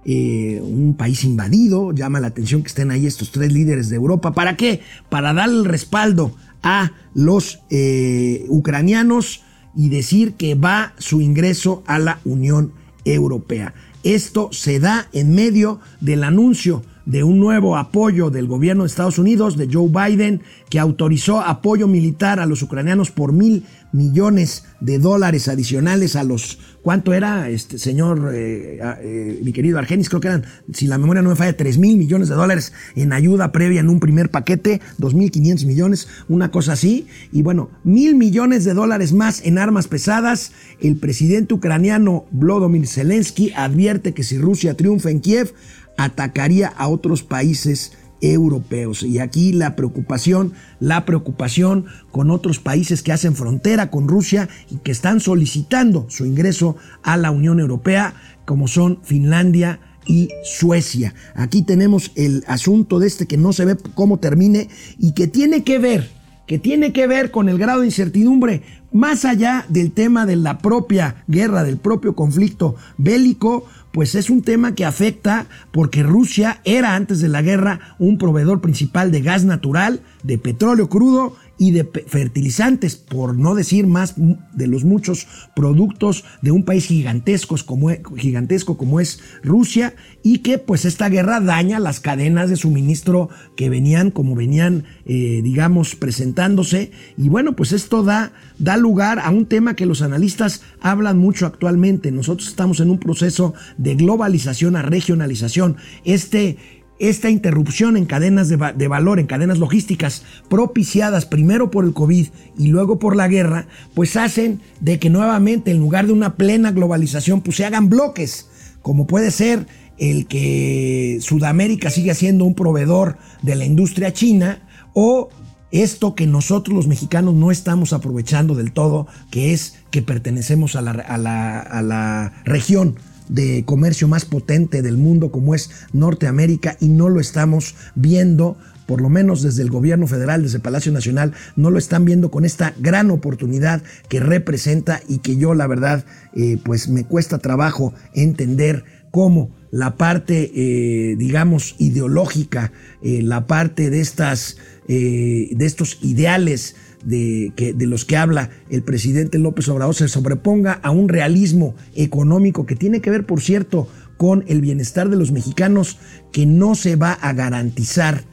eh, un país invadido. Llama la atención que estén ahí estos tres líderes de Europa. ¿Para qué? Para darle el respaldo a los eh, ucranianos y decir que va su ingreso a la Unión Europea. Esto se da en medio del anuncio de un nuevo apoyo del gobierno de Estados Unidos, de Joe Biden, que autorizó apoyo militar a los ucranianos por mil millones de dólares adicionales a los, ¿cuánto era, este señor, eh, eh, mi querido Argenis? Creo que eran, si la memoria no me falla, tres mil millones de dólares en ayuda previa en un primer paquete, dos mil quinientos millones, una cosa así. Y bueno, mil millones de dólares más en armas pesadas. El presidente ucraniano Volodymyr Zelensky advierte que si Rusia triunfa en Kiev, atacaría a otros países europeos. Y aquí la preocupación, la preocupación con otros países que hacen frontera con Rusia y que están solicitando su ingreso a la Unión Europea, como son Finlandia y Suecia. Aquí tenemos el asunto de este que no se ve cómo termine y que tiene que ver, que tiene que ver con el grado de incertidumbre más allá del tema de la propia guerra, del propio conflicto bélico, pues es un tema que afecta porque Rusia era antes de la guerra un proveedor principal de gas natural, de petróleo crudo y de fertilizantes, por no decir más de los muchos productos de un país gigantesco como, gigantesco como es Rusia y que pues esta guerra daña las cadenas de suministro que venían como venían eh, digamos presentándose. Y bueno pues esto da, da lugar a un tema que los analistas hablan mucho actualmente. Nosotros estamos en un proceso de globalización a regionalización. Este esta interrupción en cadenas de, va de, valor, en cadenas logísticas, propiciadas primero por el COVID y luego por la guerra, pues hacen de que nuevamente en lugar de una plena globalización, pues se hagan bloques, como puede ser el que Sudamérica siga siendo un proveedor de la industria china o esto que nosotros los mexicanos no estamos aprovechando del todo, que es que pertenecemos a la región de comercio más potente del mundo como es Norteamérica y no lo estamos viendo por lo menos desde el gobierno federal, desde el Palacio Nacional, no lo están viendo con esta gran oportunidad que representa y que yo la verdad eh, pues me cuesta trabajo entender cómo la parte eh, digamos ideológica, eh, la parte de estas de estos ideales de, que, de, los que habla el presidente López Obrador se sobreponga a un realismo económico que tiene que ver, por cierto, con el bienestar de los mexicanos que no se va a garantizar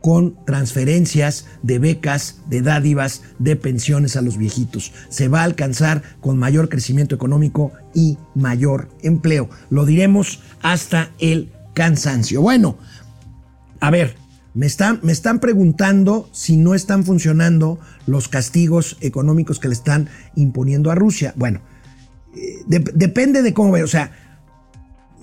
con transferencias de becas, de dádivas, de pensiones a los viejitos. Se va a alcanzar con mayor crecimiento económico y mayor empleo. Lo diremos hasta el cansancio. Bueno, a ver, me están, preguntando si no están funcionando los castigos económicos que le están imponiendo a Rusia. Bueno, eh, de, depende de cómo ve. O sea,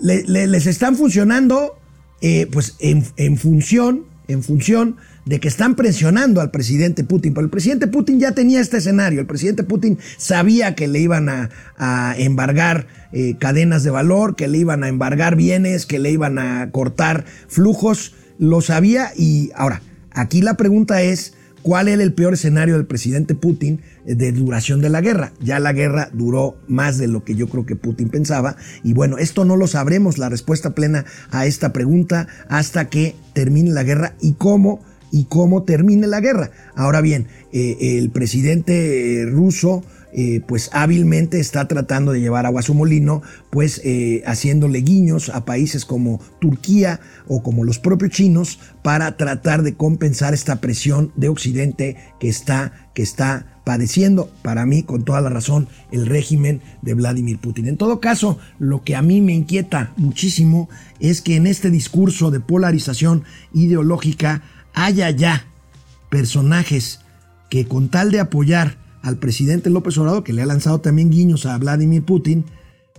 le, le, les están funcionando eh, pues en, función, en función de que están presionando al presidente Putin. Pero el presidente Putin ya tenía este escenario. El presidente Putin sabía que le iban a, a embargar eh, cadenas de valor, que le iban a embargar bienes, que le iban a cortar flujos lo sabía y ahora, aquí la pregunta es, ¿cuál era el peor escenario del presidente Putin de duración de la guerra? Ya la guerra duró más de lo que yo creo que Putin pensaba y bueno, esto no lo sabremos, la respuesta plena a esta pregunta hasta que termine la guerra y cómo y cómo termine la guerra. Ahora bien, eh, el presidente ruso eh, pues hábilmente está tratando de llevar agua a su molino, pues eh, haciéndole guiños a países como Turquía o como los propios chinos para tratar de compensar esta presión de Occidente que está, que está padeciendo, para mí, con toda la razón, el régimen de Vladimir Putin. En todo caso, lo que a mí me inquieta muchísimo es que en este discurso de polarización ideológica haya ya personajes que con tal de apoyar al presidente López Obrador, que le ha lanzado también guiños a Vladimir Putin,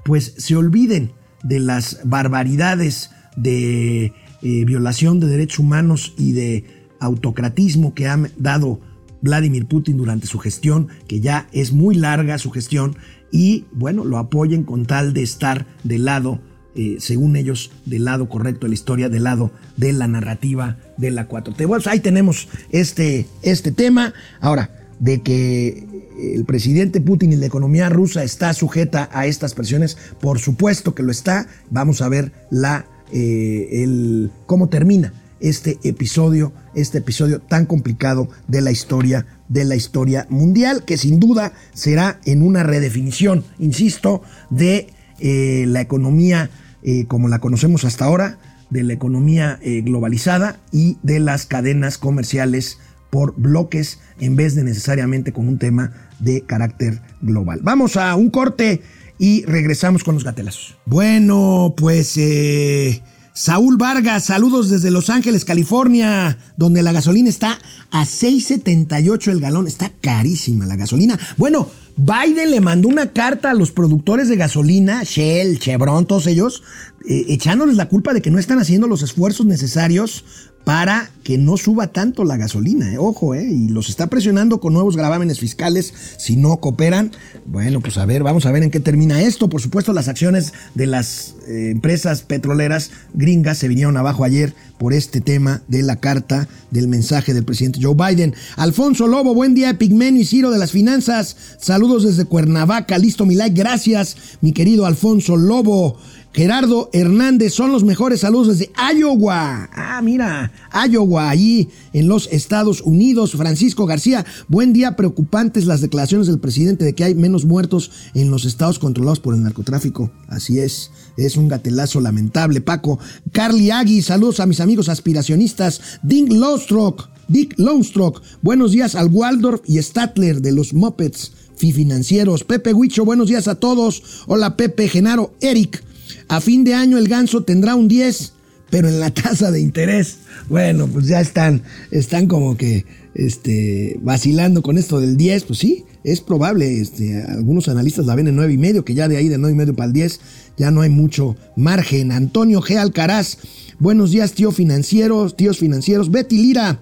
pues se olviden de las barbaridades de eh, violación de derechos humanos y de autocratismo que ha dado Vladimir Putin durante su gestión, que ya es muy larga su gestión, y bueno, lo apoyen con tal de estar del lado, eh, según ellos, del lado correcto de la historia, del lado de la narrativa de la 4T. Bueno, ahí tenemos este, este tema. Ahora, de que el presidente Putin y la economía rusa está sujeta a estas presiones, por supuesto que lo está. Vamos a ver la, eh, el, cómo termina este episodio, este episodio tan complicado de la historia de la historia mundial, que sin duda será en una redefinición, insisto, de eh, la economía eh, como la conocemos hasta ahora, de la economía globalizada y de las cadenas comerciales por bloques en vez de necesariamente con un tema de carácter global. Vamos a un corte y regresamos con los gatelazos. Bueno, pues eh, Saúl Vargas, saludos desde Los Ángeles, California, donde la gasolina está a 6.78 el galón. Está carísima la gasolina. Bueno, Biden le mandó una carta a los productores de gasolina, Shell, Chevron, todos ellos, eh, echándoles la culpa de que no están haciendo los esfuerzos necesarios para que no suba tanto la gasolina, eh. ojo, eh, y los está presionando con nuevos gravámenes fiscales si no cooperan. Bueno, pues a ver, vamos a ver en qué termina esto. Por supuesto, las acciones de las eh, empresas petroleras gringas se vinieron abajo ayer por este tema de la carta del mensaje del presidente Joe Biden. Alfonso Lobo, buen día, Pigmen y Ciro de las Finanzas. Saludos desde Cuernavaca, listo mi like, gracias, mi querido Alfonso Lobo. Gerardo Hernández son los mejores saludos desde Iowa. Ah, mira, Iowa, allí en los Estados Unidos. Francisco García, buen día. Preocupantes las declaraciones del presidente de que hay menos muertos en los estados controlados por el narcotráfico. Así es, es un gatelazo lamentable. Paco, Carly Agui, saludos a mis amigos aspiracionistas. Dick Lowstrock, Dick Lowstrock, buenos días al Waldorf y Statler de los Muppets financieros. Pepe Huicho, buenos días a todos. Hola Pepe, Genaro, Eric. A fin de año el ganso tendrá un 10, pero en la tasa de interés, bueno, pues ya están, están como que este, vacilando con esto del 10, pues sí, es probable, este, algunos analistas la ven en 9 y medio, que ya de ahí de 9 y medio para el 10 ya no hay mucho margen. Antonio G. Alcaraz, buenos días tío financieros, tíos financieros. Betty Lira,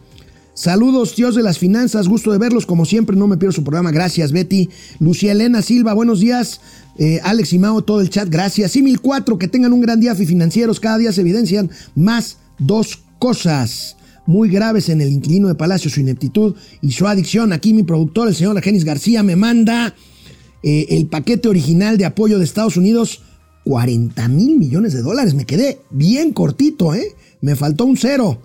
Saludos, tíos de las finanzas, gusto de verlos, como siempre, no me pierdo su programa, gracias Betty. Lucía Elena Silva, buenos días. Eh, Alex y Mao, todo el chat, gracias. Y 1004, que tengan un gran día, financieros, cada día se evidencian más dos cosas muy graves en el inquilino de Palacio, su ineptitud y su adicción. Aquí mi productor, el señor Argenis García, me manda eh, el paquete original de apoyo de Estados Unidos, 40 mil millones de dólares. Me quedé bien cortito, ¿eh? Me faltó un cero.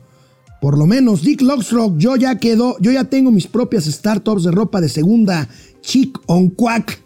Por lo menos, Dick Lockstroke, yo ya quedo, yo ya tengo mis propias startups de ropa de segunda. Chic on Quack.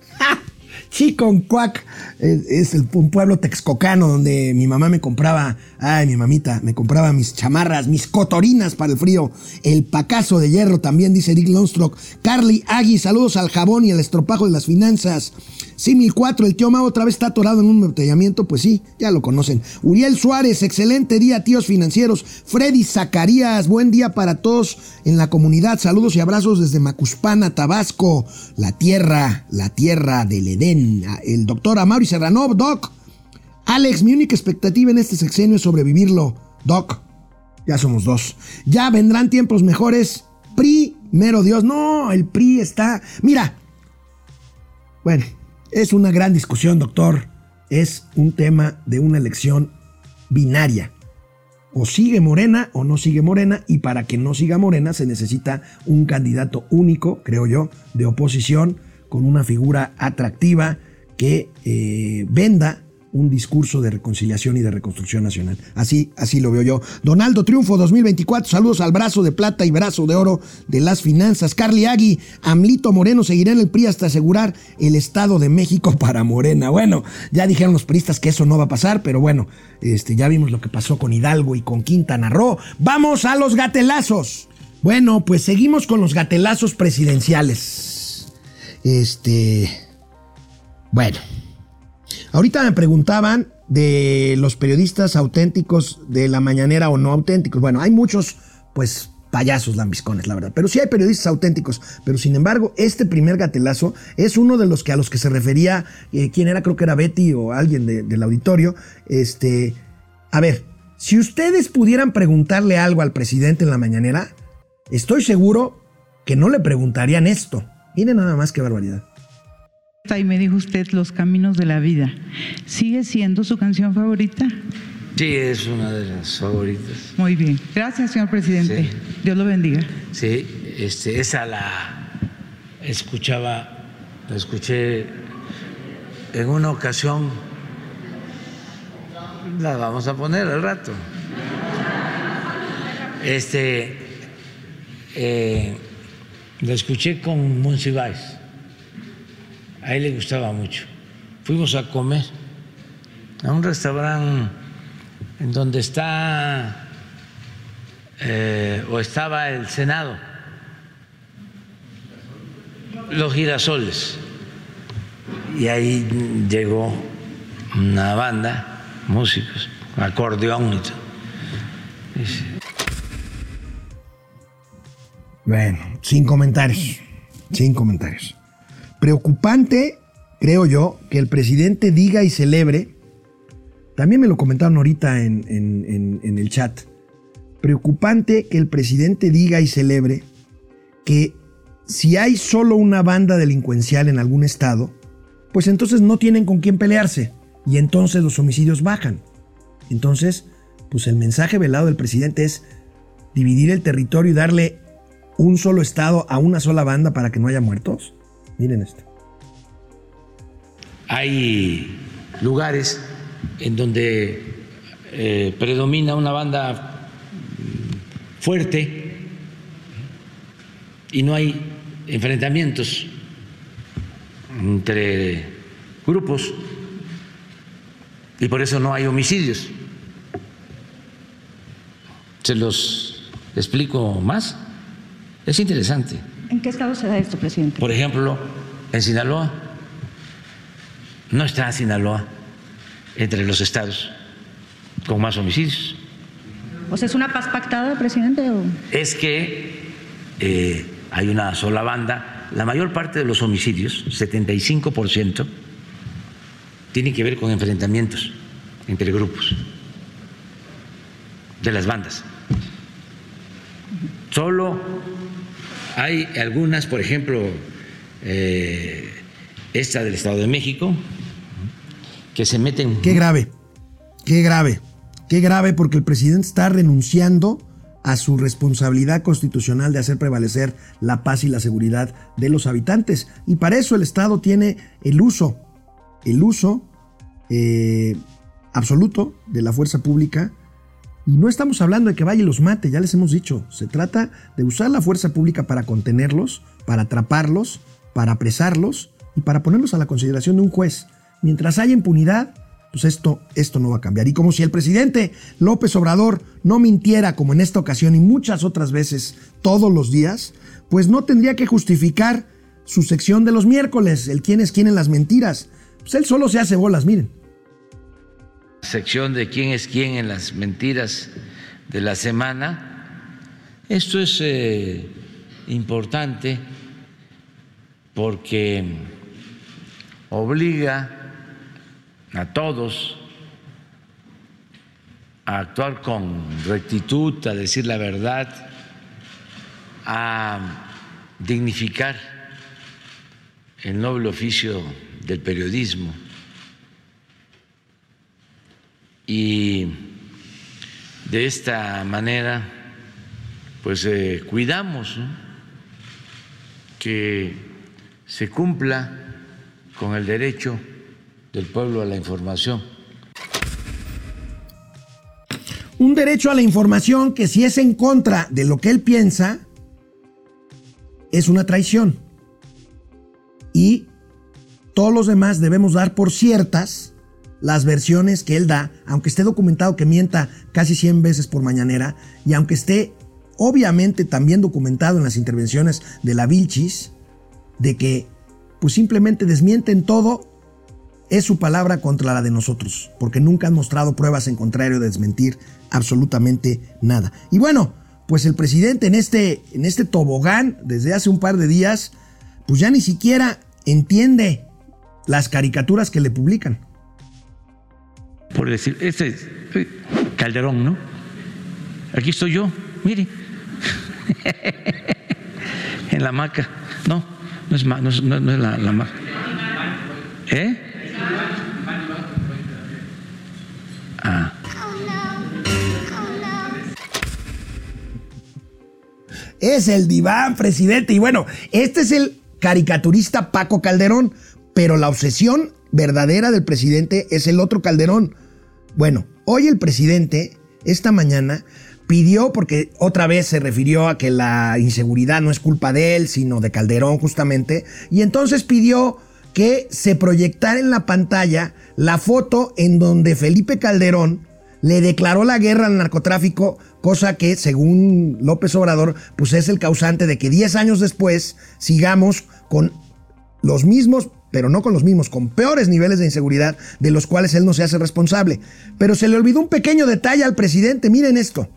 Chiconcuac es el, un pueblo texcocano donde mi mamá me compraba, ay, mi mamita, me compraba mis chamarras, mis cotorinas para el frío. El pacazo de hierro también, dice Dick Lonstrock. Carly Agui, saludos al jabón y al estropajo de las finanzas. Simil4, el tío Mao otra vez está atorado en un embotellamiento, pues sí, ya lo conocen. Uriel Suárez, excelente día, tíos financieros. Freddy Zacarías, buen día para todos en la comunidad. Saludos y abrazos desde Macuspana, Tabasco, la tierra, la tierra del Edén. El doctor Amaury Serranov, Doc. Alex, mi única expectativa en este sexenio es sobrevivirlo. Doc, ya somos dos. Ya vendrán tiempos mejores. Primero Dios, no, el PRI está... Mira, bueno, es una gran discusión, doctor. Es un tema de una elección binaria. O sigue Morena o no sigue Morena. Y para que no siga Morena se necesita un candidato único, creo yo, de oposición, con una figura atractiva que eh, venda un discurso de reconciliación y de reconstrucción nacional. Así, así lo veo yo. Donaldo Triunfo 2024, saludos al brazo de plata y brazo de oro de las finanzas. Carly Agui, Amlito Moreno seguirá en el PRI hasta asegurar el Estado de México para Morena. Bueno, ya dijeron los priistas que eso no va a pasar, pero bueno, este, ya vimos lo que pasó con Hidalgo y con Quintana Roo. Vamos a los gatelazos. Bueno, pues seguimos con los gatelazos presidenciales. Este. Bueno. Ahorita me preguntaban de los periodistas auténticos de la mañanera o no auténticos. Bueno, hay muchos, pues, payasos lambiscones, la verdad. Pero sí hay periodistas auténticos. Pero sin embargo, este primer gatelazo es uno de los que a los que se refería, eh, ¿quién era? Creo que era Betty o alguien del auditorio. Este, a ver, si ustedes pudieran preguntarle algo al presidente en la mañanera, estoy seguro que no le preguntarían esto. Miren nada más qué barbaridad. Y me dijo usted Los Caminos de la Vida. ¿Sigue siendo su canción favorita? Sí, es una de las favoritas. Muy bien. Gracias, señor presidente. Sí. Dios lo bendiga. Sí, este, esa la escuchaba, la escuché en una ocasión. La vamos a poner al rato. Este, eh, la escuché con Monsiváis. A él le gustaba mucho. Fuimos a comer a un restaurante en donde está eh, o estaba el Senado, los girasoles. Y ahí llegó una banda, músicos, acordeón y. Bueno, sin comentarios. Sin comentarios. Preocupante, creo yo, que el presidente diga y celebre. También me lo comentaron ahorita en- en- en el chat. Preocupante que el presidente diga y celebre que si hay solo una banda delincuencial en algún estado, pues entonces no tienen con quién pelearse y entonces los homicidios bajan. Entonces, pues el mensaje velado del presidente es dividir el territorio y darle un solo estado a una sola banda para que no haya muertos. Miren esto. hay lugares en donde eh, predomina una banda fuerte y no hay enfrentamientos entre grupos y por eso no hay homicidios. Se los explico más. Es interesante. ¿En qué estado se da esto, presidente? Por ejemplo, en Sinaloa, no está Sinaloa entre los estados con más homicidios. O sea, ¿es una paz pactada, presidente? O... Es que eh, hay una sola banda. La mayor parte de los homicidios, 75%, tienen que ver con enfrentamientos entre grupos de las bandas. Solo hay algunas, por ejemplo, eh, esta del Estado de México, que se meten Qué grave, qué grave, qué grave porque el presidente está renunciando a su responsabilidad constitucional de hacer prevalecer la paz y la seguridad de los habitantes. Y para eso el Estado tiene el uso, el uso eh, absoluto de la fuerza pública. Y no estamos hablando de que vaya y los mate, ya les hemos dicho. Se trata de usar la fuerza pública para contenerlos, para atraparlos, para apresarlos y para ponerlos a la consideración de un juez. Mientras haya impunidad, pues esto, esto no va a cambiar. Y como si el presidente López Obrador no mintiera como en esta ocasión y muchas otras veces todos los días, pues no tendría que justificar su sección de los miércoles, el quién es quién en las mentiras. Pues él solo se hace bolas, miren. Sección de quién es quién en las mentiras de la semana. Esto es eh, importante porque obliga a todos a actuar con rectitud, a decir la verdad, a dignificar el noble oficio del periodismo y de esta manera pues eh, cuidamos que se cumpla con el derecho del pueblo a la información. Un derecho a la información que si es en contra de lo que él piensa, es una traición. Y todos los demás debemos dar por ciertas las versiones que él da, aunque esté documentado que mienta casi 100 veces por mañanera, y aunque esté obviamente también documentado en las intervenciones de la Vilchis, de que pues simplemente desmienten todo, es su palabra contra la de nosotros, porque nunca han mostrado pruebas en contrario de desmentir absolutamente nada. Y bueno, pues el presidente en este, en este tobogán, desde hace un par de días, pues ya ni siquiera entiende las caricaturas que le publican. Por decir, este es Calderón, ¿no? Aquí estoy yo, mire. en la hamaca. No, no es, no no es la, la hamaca. ¿Eh? Ah. Es el diván, presidente. Y bueno, este es el caricaturista Paco Calderón, pero la obsesión verdadera del presidente es el otro Calderón. Bueno, hoy el presidente, esta mañana, pidió, porque otra vez se refirió a que la inseguridad no es culpa de él, sino de Calderón justamente, y entonces pidió que se proyectara en la pantalla la foto en donde Felipe Calderón le declaró la guerra al narcotráfico, cosa que según López Obrador, pues es el causante de que 10 años después sigamos con los mismos, pero no con los mismos, con peores niveles de inseguridad de los cuales él no se hace responsable. Pero se le olvidó un pequeño detalle al presidente, miren esto.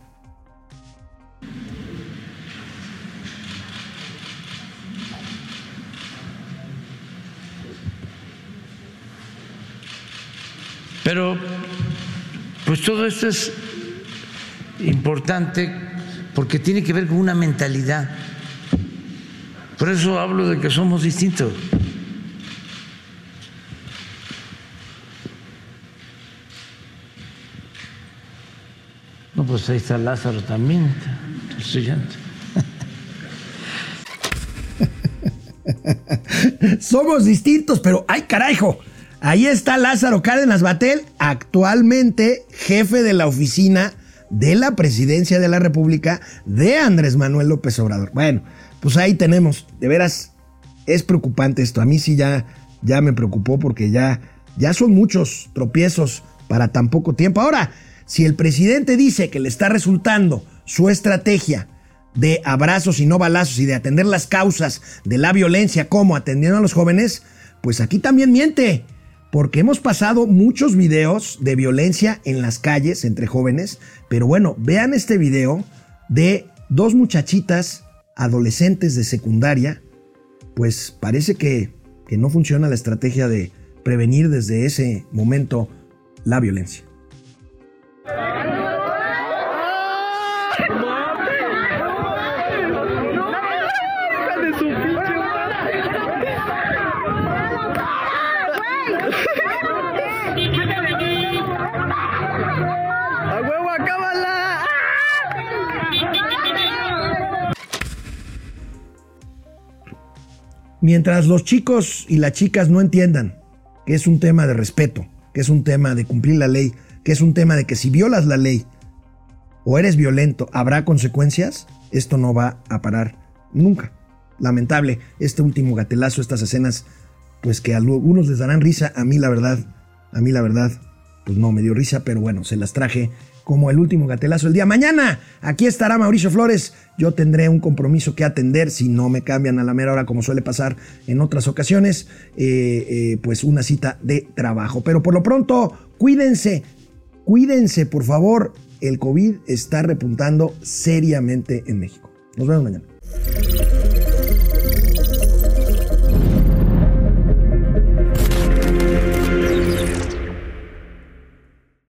Pero, pues todo esto es importante porque tiene que ver con una mentalidad. Por eso hablo de que somos distintos. Pues ahí está Lázaro también. Somos distintos, pero ¡ay carajo! Ahí está Lázaro Cárdenas Batel, actualmente jefe de la oficina de la presidencia de la República de Andrés Manuel López Obrador. Bueno, pues ahí tenemos, de veras, es preocupante esto. A mí sí ya, ya me preocupó porque ya, ya son muchos tropiezos para tan poco tiempo. Ahora, si el presidente dice que le está resultando su estrategia de abrazos y no balazos y de atender las causas de la violencia como atendiendo a los jóvenes, pues aquí también miente porque hemos pasado muchos videos de violencia en las calles entre jóvenes, pero bueno, vean este video de dos muchachitas adolescentes de secundaria, pues parece que, que no funciona la estrategia de prevenir desde ese momento la violencia. Mientras los chicos y las chicas no entiendan que es un tema de respeto, que es un tema de cumplir la ley, que es un tema de que si violas la ley o eres violento, habrá consecuencias, esto no va a parar nunca. Lamentable este último gatelazo, estas escenas, pues que a algunos les darán risa, a mí la verdad, a mí la verdad, pues no me dio risa, pero bueno, se las traje como el último gatelazo el día. Mañana aquí estará Mauricio Flores. Yo tendré un compromiso que atender si no me cambian a la mera hora como suele pasar en otras ocasiones. Eh, eh, pues una cita de trabajo. Pero por lo pronto, cuídense, cuídense por favor. El COVID está repuntando seriamente en México. Nos vemos mañana.